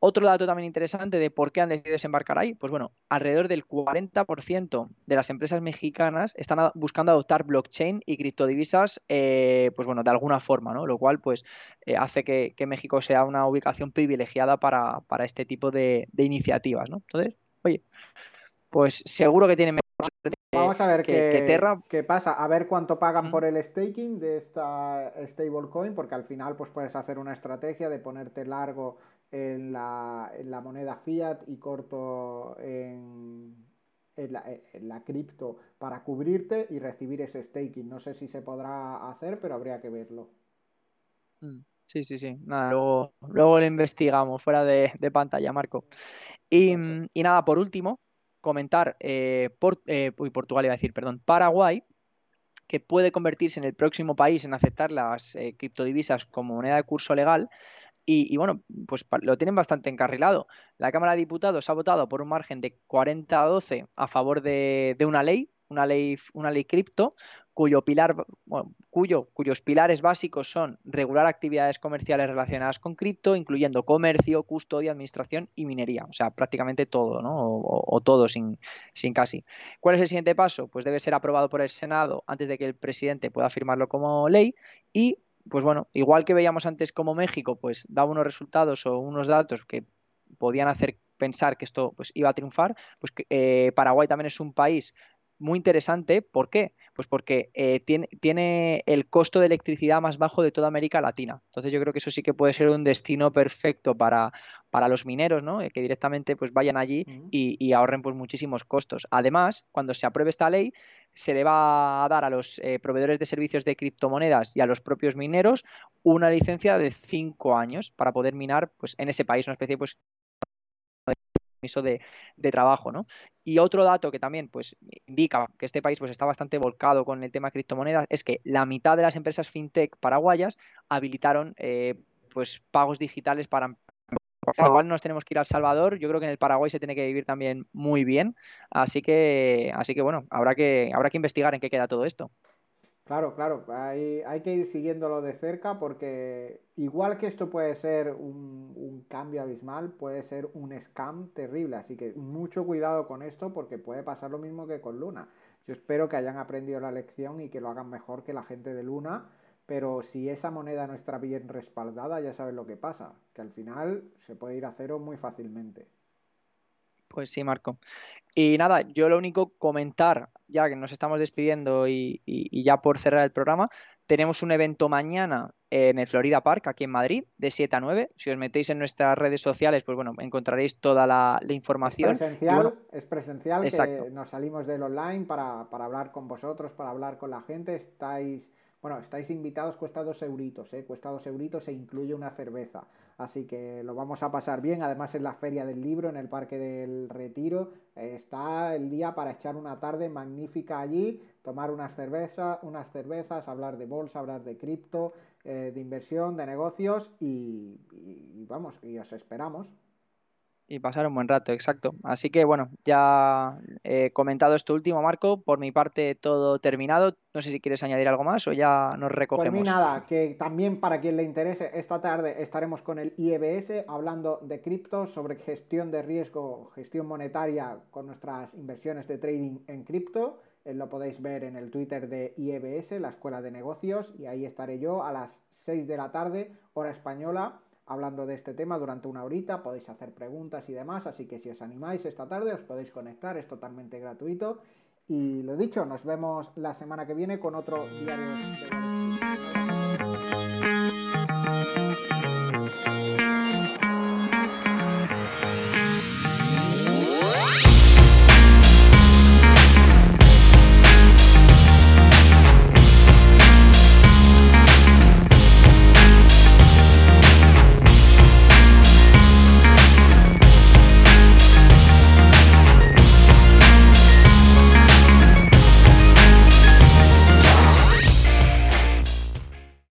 S2: Otro dato también interesante de por qué han decidido desembarcar ahí, pues bueno, alrededor del 40% de las empresas mexicanas están buscando adoptar blockchain y criptodivisas, eh, pues bueno, de alguna forma, ¿no? Lo cual, pues, eh, hace que, México sea una ubicación privilegiada para, este tipo de, iniciativas, ¿no? Entonces, oye, pues seguro que tienen
S1: Vamos a ver qué, pasa, a ver cuánto pagan por el staking de esta stablecoin, porque al final pues puedes hacer una estrategia de ponerte largo en la, en la moneda fiat y corto en, en la, en la cripto para cubrirte y recibir ese staking. No sé si se podrá hacer, pero habría que verlo.
S2: Mm, sí, sí, sí. Nada, luego, luego lo investigamos fuera de, pantalla, Marco. Y, nada, por último, comentar eh, por, eh, Portugal iba a decir, perdón, Paraguay, que puede convertirse en el próximo país en aceptar las eh, criptodivisas como moneda de curso legal, y, bueno, pues lo tienen bastante encarrilado. La Cámara de Diputados ha votado por un margen de 40 a 12 a favor de, una ley, una ley, una ley cripto, cuyo pilar, cuyo, cuyos pilares básicos son regular actividades comerciales relacionadas con cripto, incluyendo comercio, custodia, administración y minería. O sea, prácticamente todo, ¿no? O, todo sin, sin casi. ¿Cuál es el siguiente paso? Pues debe ser aprobado por el Senado antes de que el presidente pueda firmarlo como ley y pues bueno, igual que veíamos antes como México, pues daba unos resultados o unos datos que podían hacer pensar que esto pues, iba a triunfar, pues eh, Paraguay también es un país muy interesante. ¿Por qué? Pues porque eh, tiene, tiene, el costo de electricidad más bajo de toda América Latina. Entonces yo creo que eso sí que puede ser un destino perfecto para, para los mineros, ¿no? que directamente pues vayan allí y, ahorren pues muchísimos costos. Además, cuando se apruebe esta ley, se le va a dar a los eh, proveedores de servicios de criptomonedas y a los propios mineros una licencia de cinco años para poder minar pues, en ese país, una especie pues, permiso de, trabajo, ¿no? Y otro dato que también pues, indica que este país pues, está bastante volcado con el tema de criptomonedas es que la mitad de las empresas fintech paraguayas habilitaron eh, pues, pagos digitales para igual nos tenemos que ir al Salvador. Yo creo que en el Paraguay se tiene que vivir también muy bien. Así que, así que bueno, habrá que, habrá que investigar en qué queda todo esto.
S1: Claro, claro, hay, hay, que ir siguiéndolo de cerca porque igual que esto puede ser un, un, cambio abismal, puede ser un scam terrible. Así que mucho cuidado con esto porque puede pasar lo mismo que con Luna. Yo espero que hayan aprendido la lección y que lo hagan mejor que la gente de Luna pero si esa moneda no está bien respaldada, ya sabes lo que pasa, que al final se puede ir a cero muy fácilmente.
S2: Pues sí, Marco. Y nada, yo lo único comentar, ya que nos estamos despidiendo y, ya por cerrar el programa, tenemos un evento mañana en el Florida Park, aquí en Madrid, de 7 a 9. Si os metéis en nuestras redes sociales, pues bueno, encontraréis toda la, información.
S1: Es presencial, es presencial que nos salimos del online para, para hablar con vosotros, para hablar con la gente. Estáis bueno, estáis invitados, cuesta dos euritos, ¿eh? cuesta dos euritos e incluye una cerveza. Así que lo vamos a pasar bien. Además, en la Feria del Libro, en el Parque del Retiro, está el día para echar una tarde magnífica allí, tomar unas cervezas, unas cervezas, hablar de bolsa, hablar de cripto, eh, de inversión, de negocios y vamos, y os esperamos
S2: y pasar un buen rato, exacto. Así que bueno, ya he comentado esto último, Marco. Por mi parte, todo terminado. No sé si quieres añadir algo más o ya nos recogemos.
S1: Por mí nada, que también para quien le interese, esta tarde estaremos con el IEBS hablando de criptos, sobre gestión de riesgo, gestión monetaria con nuestras inversiones de trading en cripto. Eh, lo podéis ver en el Twitter de IEBS, la Escuela de Negocios, y ahí estaré yo a las 6 de la tarde, hora española hablando de este tema durante una horita, podéis hacer preguntas y demás, así que si os animáis esta tarde os podéis conectar, es totalmente gratuito. Y lo dicho, nos vemos la semana que viene con otro diario de